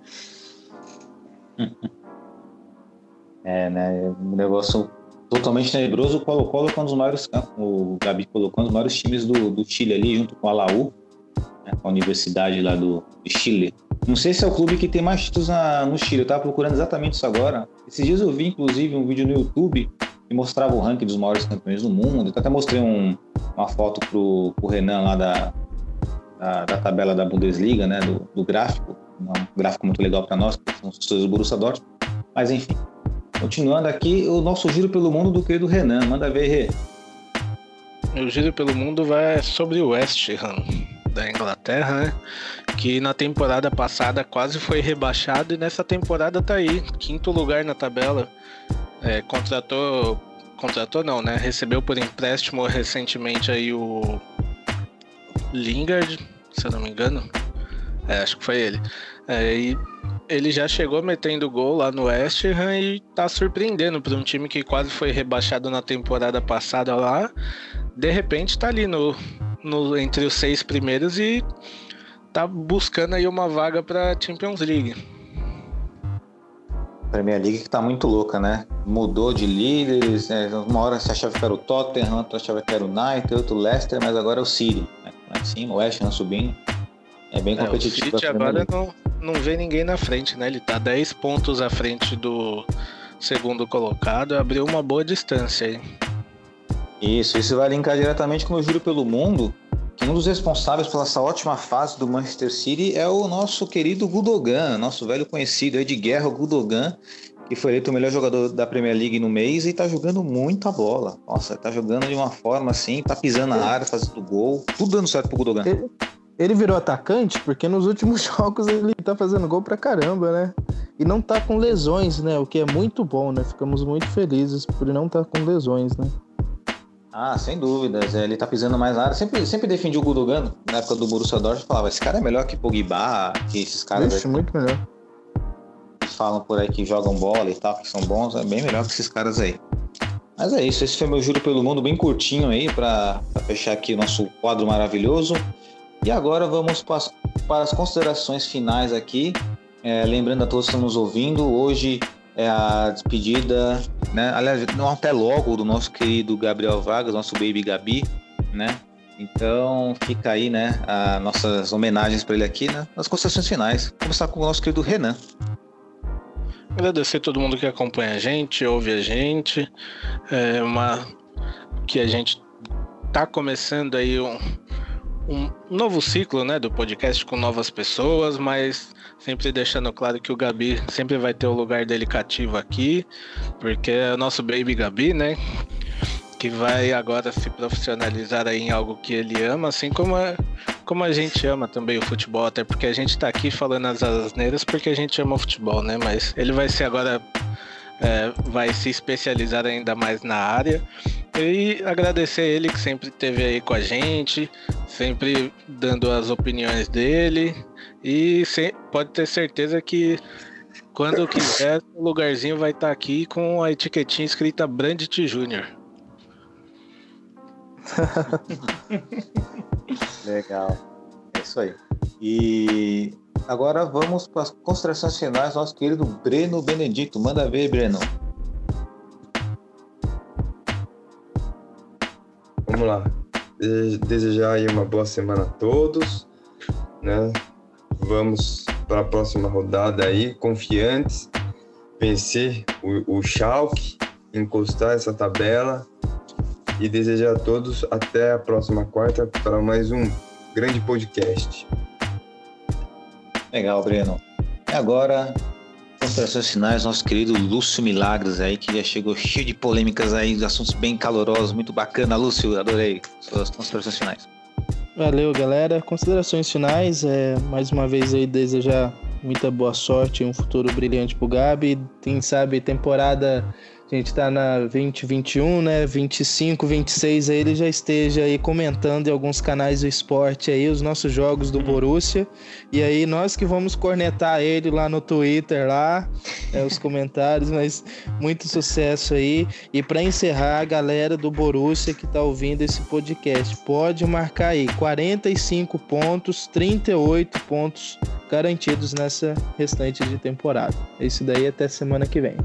<laughs> É, né? Um negócio totalmente tenebroso. O Colo-Colo é um dos maiores, o Gabi colocou, um dos maiores times do, do Chile ali, junto com a Laú, né, a universidade lá do de Chile. Não sei se é o clube que tem mais títulos na- no Chile, eu tava procurando exatamente isso agora. Esses dias eu vi, inclusive, um vídeo no YouTube que mostrava o ranking dos maiores campeões do mundo. Eu até mostrei um- uma foto pro, pro Renan lá da, da, da tabela da Bundesliga, né, do, do gráfico. Um gráfico muito legal para nós, que são os do Borussia Dortmund. Mas enfim, Continuando aqui, o nosso giro pelo mundo do querido Renan. Manda ver, Rê. Meu giro pelo mundo vai sobre o West Ham da Inglaterra, né? Que na temporada passada quase foi rebaixado e nessa temporada tá aí, quinto lugar na tabela. É, contratou. Contratou não, né? Recebeu por empréstimo recentemente aí o Lingard, se eu não me engano. É, acho que foi ele. É, e ele já chegou metendo gol lá no West Ham e tá surpreendendo para um time que quase foi rebaixado na temporada passada lá. De repente tá ali no, no entre os seis primeiros e tá buscando aí uma vaga para Champions League. Premier League que tá muito louca, né? Mudou de líderes, né? uma hora você achava que era o Tottenham, outra achava que era o United, outro Leicester, mas agora é o City, né? lá em cima, o West Ham subindo. É bem competitivo. É, o City agora não, não vê ninguém na frente, né? Ele tá 10 pontos à frente do segundo colocado, abriu uma boa distância aí. Isso, isso vai linkar diretamente com o Juro pelo Mundo, que um dos responsáveis pela essa ótima fase do Manchester City é o nosso querido Gudogan, nosso velho conhecido aí de guerra, o Gudogan, que foi eleito o melhor jogador da Premier League no mês e tá jogando muita bola. Nossa, tá jogando de uma forma assim, tá pisando na área, fazendo gol, tudo dando certo pro Gudogan. Ele, ele virou atacante porque nos últimos <laughs> jogos ele tá fazendo gol pra caramba, né? E não tá com lesões, né? O que é muito bom, né? Ficamos muito felizes por não estar tá com lesões, né? Ah, sem dúvidas. Ele tá pisando mais na área. Sempre, sempre defendi o Gudogan na época do Borussia Dortmund. Falava, esse cara é melhor que Pogba, que esses caras... Ixi, muito melhor. Falam por aí que jogam bola e tal, que são bons. É bem melhor que esses caras aí. Mas é isso. Esse foi meu Juro pelo Mundo, bem curtinho aí, para fechar aqui o nosso quadro maravilhoso. E agora vamos para as, para as considerações finais aqui. É, lembrando a todos que estão nos ouvindo, hoje é a despedida, né? Aliás, não até logo do nosso querido Gabriel Vargas, nosso baby Gabi, né? Então fica aí, né, as nossas homenagens para ele aqui, né? Nas considerações finais. Vamos começar com o nosso querido Renan. Agradecer a todo mundo que acompanha a gente, ouve a gente, é uma que a gente tá começando aí um, um novo ciclo, né, do podcast com novas pessoas, mas sempre deixando claro que o Gabi sempre vai ter o lugar dele cativo aqui, porque é o nosso baby Gabi, né? Que vai agora se profissionalizar em algo que ele ama, assim como a, como a gente ama também o futebol, até porque a gente tá aqui falando as asneiras porque a gente ama o futebol, né? Mas ele vai ser agora é, vai se especializar ainda mais na área. E agradecer a ele que sempre esteve aí com a gente, sempre dando as opiniões dele. E pode ter certeza que quando quiser, o lugarzinho vai estar tá aqui com a etiquetinha escrita Brandt Júnior. <laughs> Legal. É isso aí. E agora vamos para as considerações finais, nosso querido Breno Benedito. Manda ver, Breno. Vamos lá. Desejar aí uma boa semana a todos, né? Vamos para a próxima rodada aí, confiantes, vencer o, o Schalke, encostar essa tabela e desejar a todos até a próxima quarta para mais um grande podcast. Legal, Breno. E agora, considerações finais, nosso querido Lúcio Milagres aí, que já chegou cheio de polêmicas aí, assuntos bem calorosos, muito bacana. Lúcio, adorei suas considerações finais. Valeu, galera. Considerações finais, é mais uma vez aí desejar muita boa sorte e um futuro brilhante pro Gabi. Quem sabe temporada gente está na 2021, né? 25, 26 aí ele já esteja aí comentando em alguns canais do esporte aí os nossos jogos do Borussia. E aí nós que vamos cornetar ele lá no Twitter lá, é, os comentários, mas muito sucesso aí. E para encerrar, a galera do Borussia que está ouvindo esse podcast, pode marcar aí 45 pontos, 38 pontos garantidos nessa restante de temporada. Esse daí até semana que vem.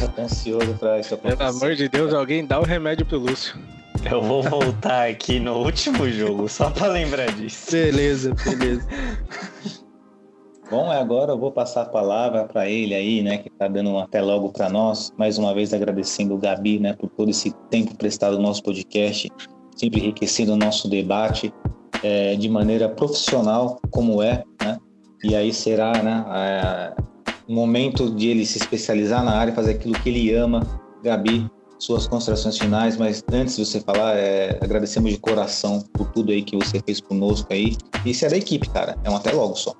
Eu tô ansioso pra isso acontecer. Pelo amor de Deus, alguém dá o remédio pro Lúcio. Eu vou voltar aqui no último jogo, só pra lembrar disso. Beleza, beleza. Bom, agora eu vou passar a palavra para ele aí, né, que está dando um até logo para nós. Mais uma vez agradecendo o Gabi, né, por todo esse tempo prestado no nosso podcast, sempre enriquecendo o nosso debate é, de maneira profissional, como é, né? E aí será, né, a, momento de ele se especializar na área, fazer aquilo que ele ama. Gabi, suas considerações finais, mas antes de você falar, é, agradecemos de coração por tudo aí que você fez conosco aí. Isso é da equipe, cara. É um até logo só.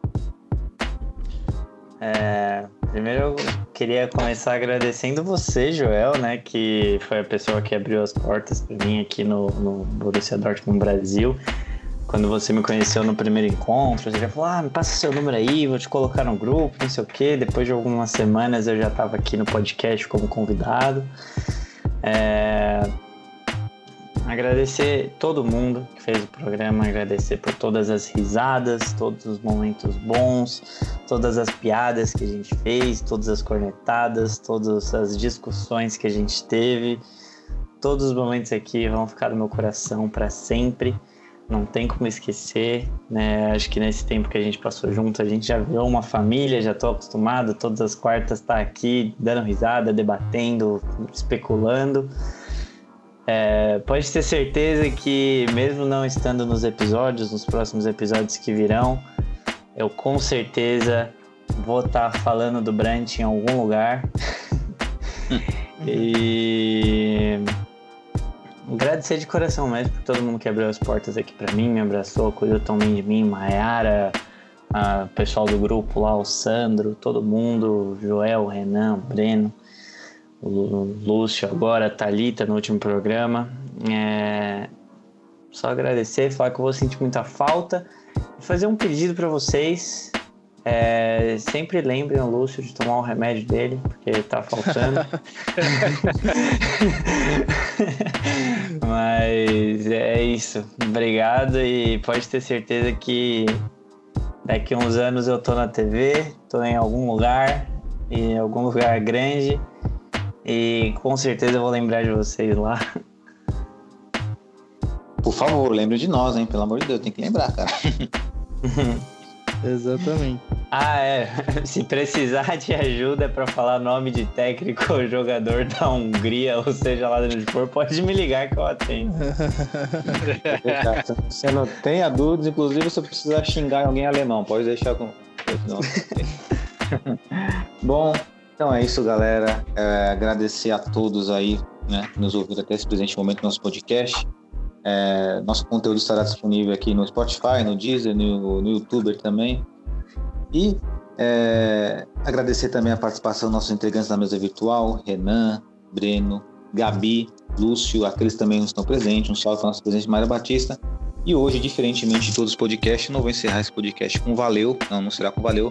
É, primeiro eu queria começar agradecendo você, Joel, né, que foi a pessoa que abriu as portas para mim aqui no, no Borussia Dortmund Brasil quando você me conheceu no primeiro encontro, você já falou, ah, me passa seu número aí, vou te colocar no grupo, não sei o quê. Depois de algumas semanas eu já estava aqui no podcast como convidado. É... Agradecer todo mundo que fez o programa, agradecer por todas as risadas, todos os momentos bons, todas as piadas que a gente fez, todas as cornetadas, todas as discussões que a gente teve. Todos os momentos aqui vão ficar no meu coração para sempre. Não tem como esquecer, né? Acho que nesse tempo que a gente passou junto, a gente já virou uma família, já estou acostumado, todas as quartas estar tá aqui dando risada, debatendo, especulando. É, pode ter certeza que, mesmo não estando nos episódios, nos próximos episódios que virão, eu com certeza vou estar tá falando do Brant em algum lugar. <laughs> e agradecer de coração mesmo por todo mundo que abriu as portas aqui para mim, me abraçou, cuidou tão bem de mim, Mayara, o pessoal do grupo lá, o Sandro, todo mundo, Joel, Renan, Breno Lúcio agora, a Thalita no último programa. É... Só agradecer, falar que eu vou sentir muita falta e fazer um pedido para vocês. É... Sempre lembrem o Lúcio de tomar o remédio dele, porque tá faltando. <laughs> Mas é isso. Obrigado e pode ter certeza que daqui a uns anos eu tô na TV, tô em algum lugar, em algum lugar grande e com certeza eu vou lembrar de vocês lá. Por favor, lembre de nós, hein? Pelo amor de Deus, tem que lembrar, cara. <laughs> Exatamente. Ah, é. <laughs> Se precisar de ajuda para falar nome de técnico ou jogador da Hungria, ou seja lá de onde for, pode me ligar que eu atendo. <laughs> Você não tenha dúvidas, inclusive se eu precisar xingar alguém alemão, pode deixar com. <laughs> Bom, então é isso, galera. É, agradecer a todos aí, né, que nos ouviram até esse presente momento do nosso podcast. É, nosso conteúdo estará disponível aqui no Spotify, no Deezer, no, no YouTube também. E é, agradecer também a participação dos nossos integrantes da mesa virtual, Renan, Breno, Gabi, Lúcio, aqueles também não estão presentes. Um salve para nosso presidente Mário Batista. E hoje, diferentemente de todos os podcasts, não vou encerrar esse podcast com valeu, não, não será com valeu,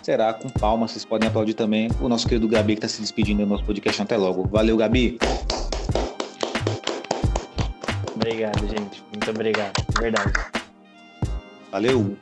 será com palmas. Vocês podem aplaudir também o nosso querido Gabi, que está se despedindo do nosso podcast. Até logo. Valeu, Gabi. Obrigado, gente. Muito obrigado. Verdade. Valeu.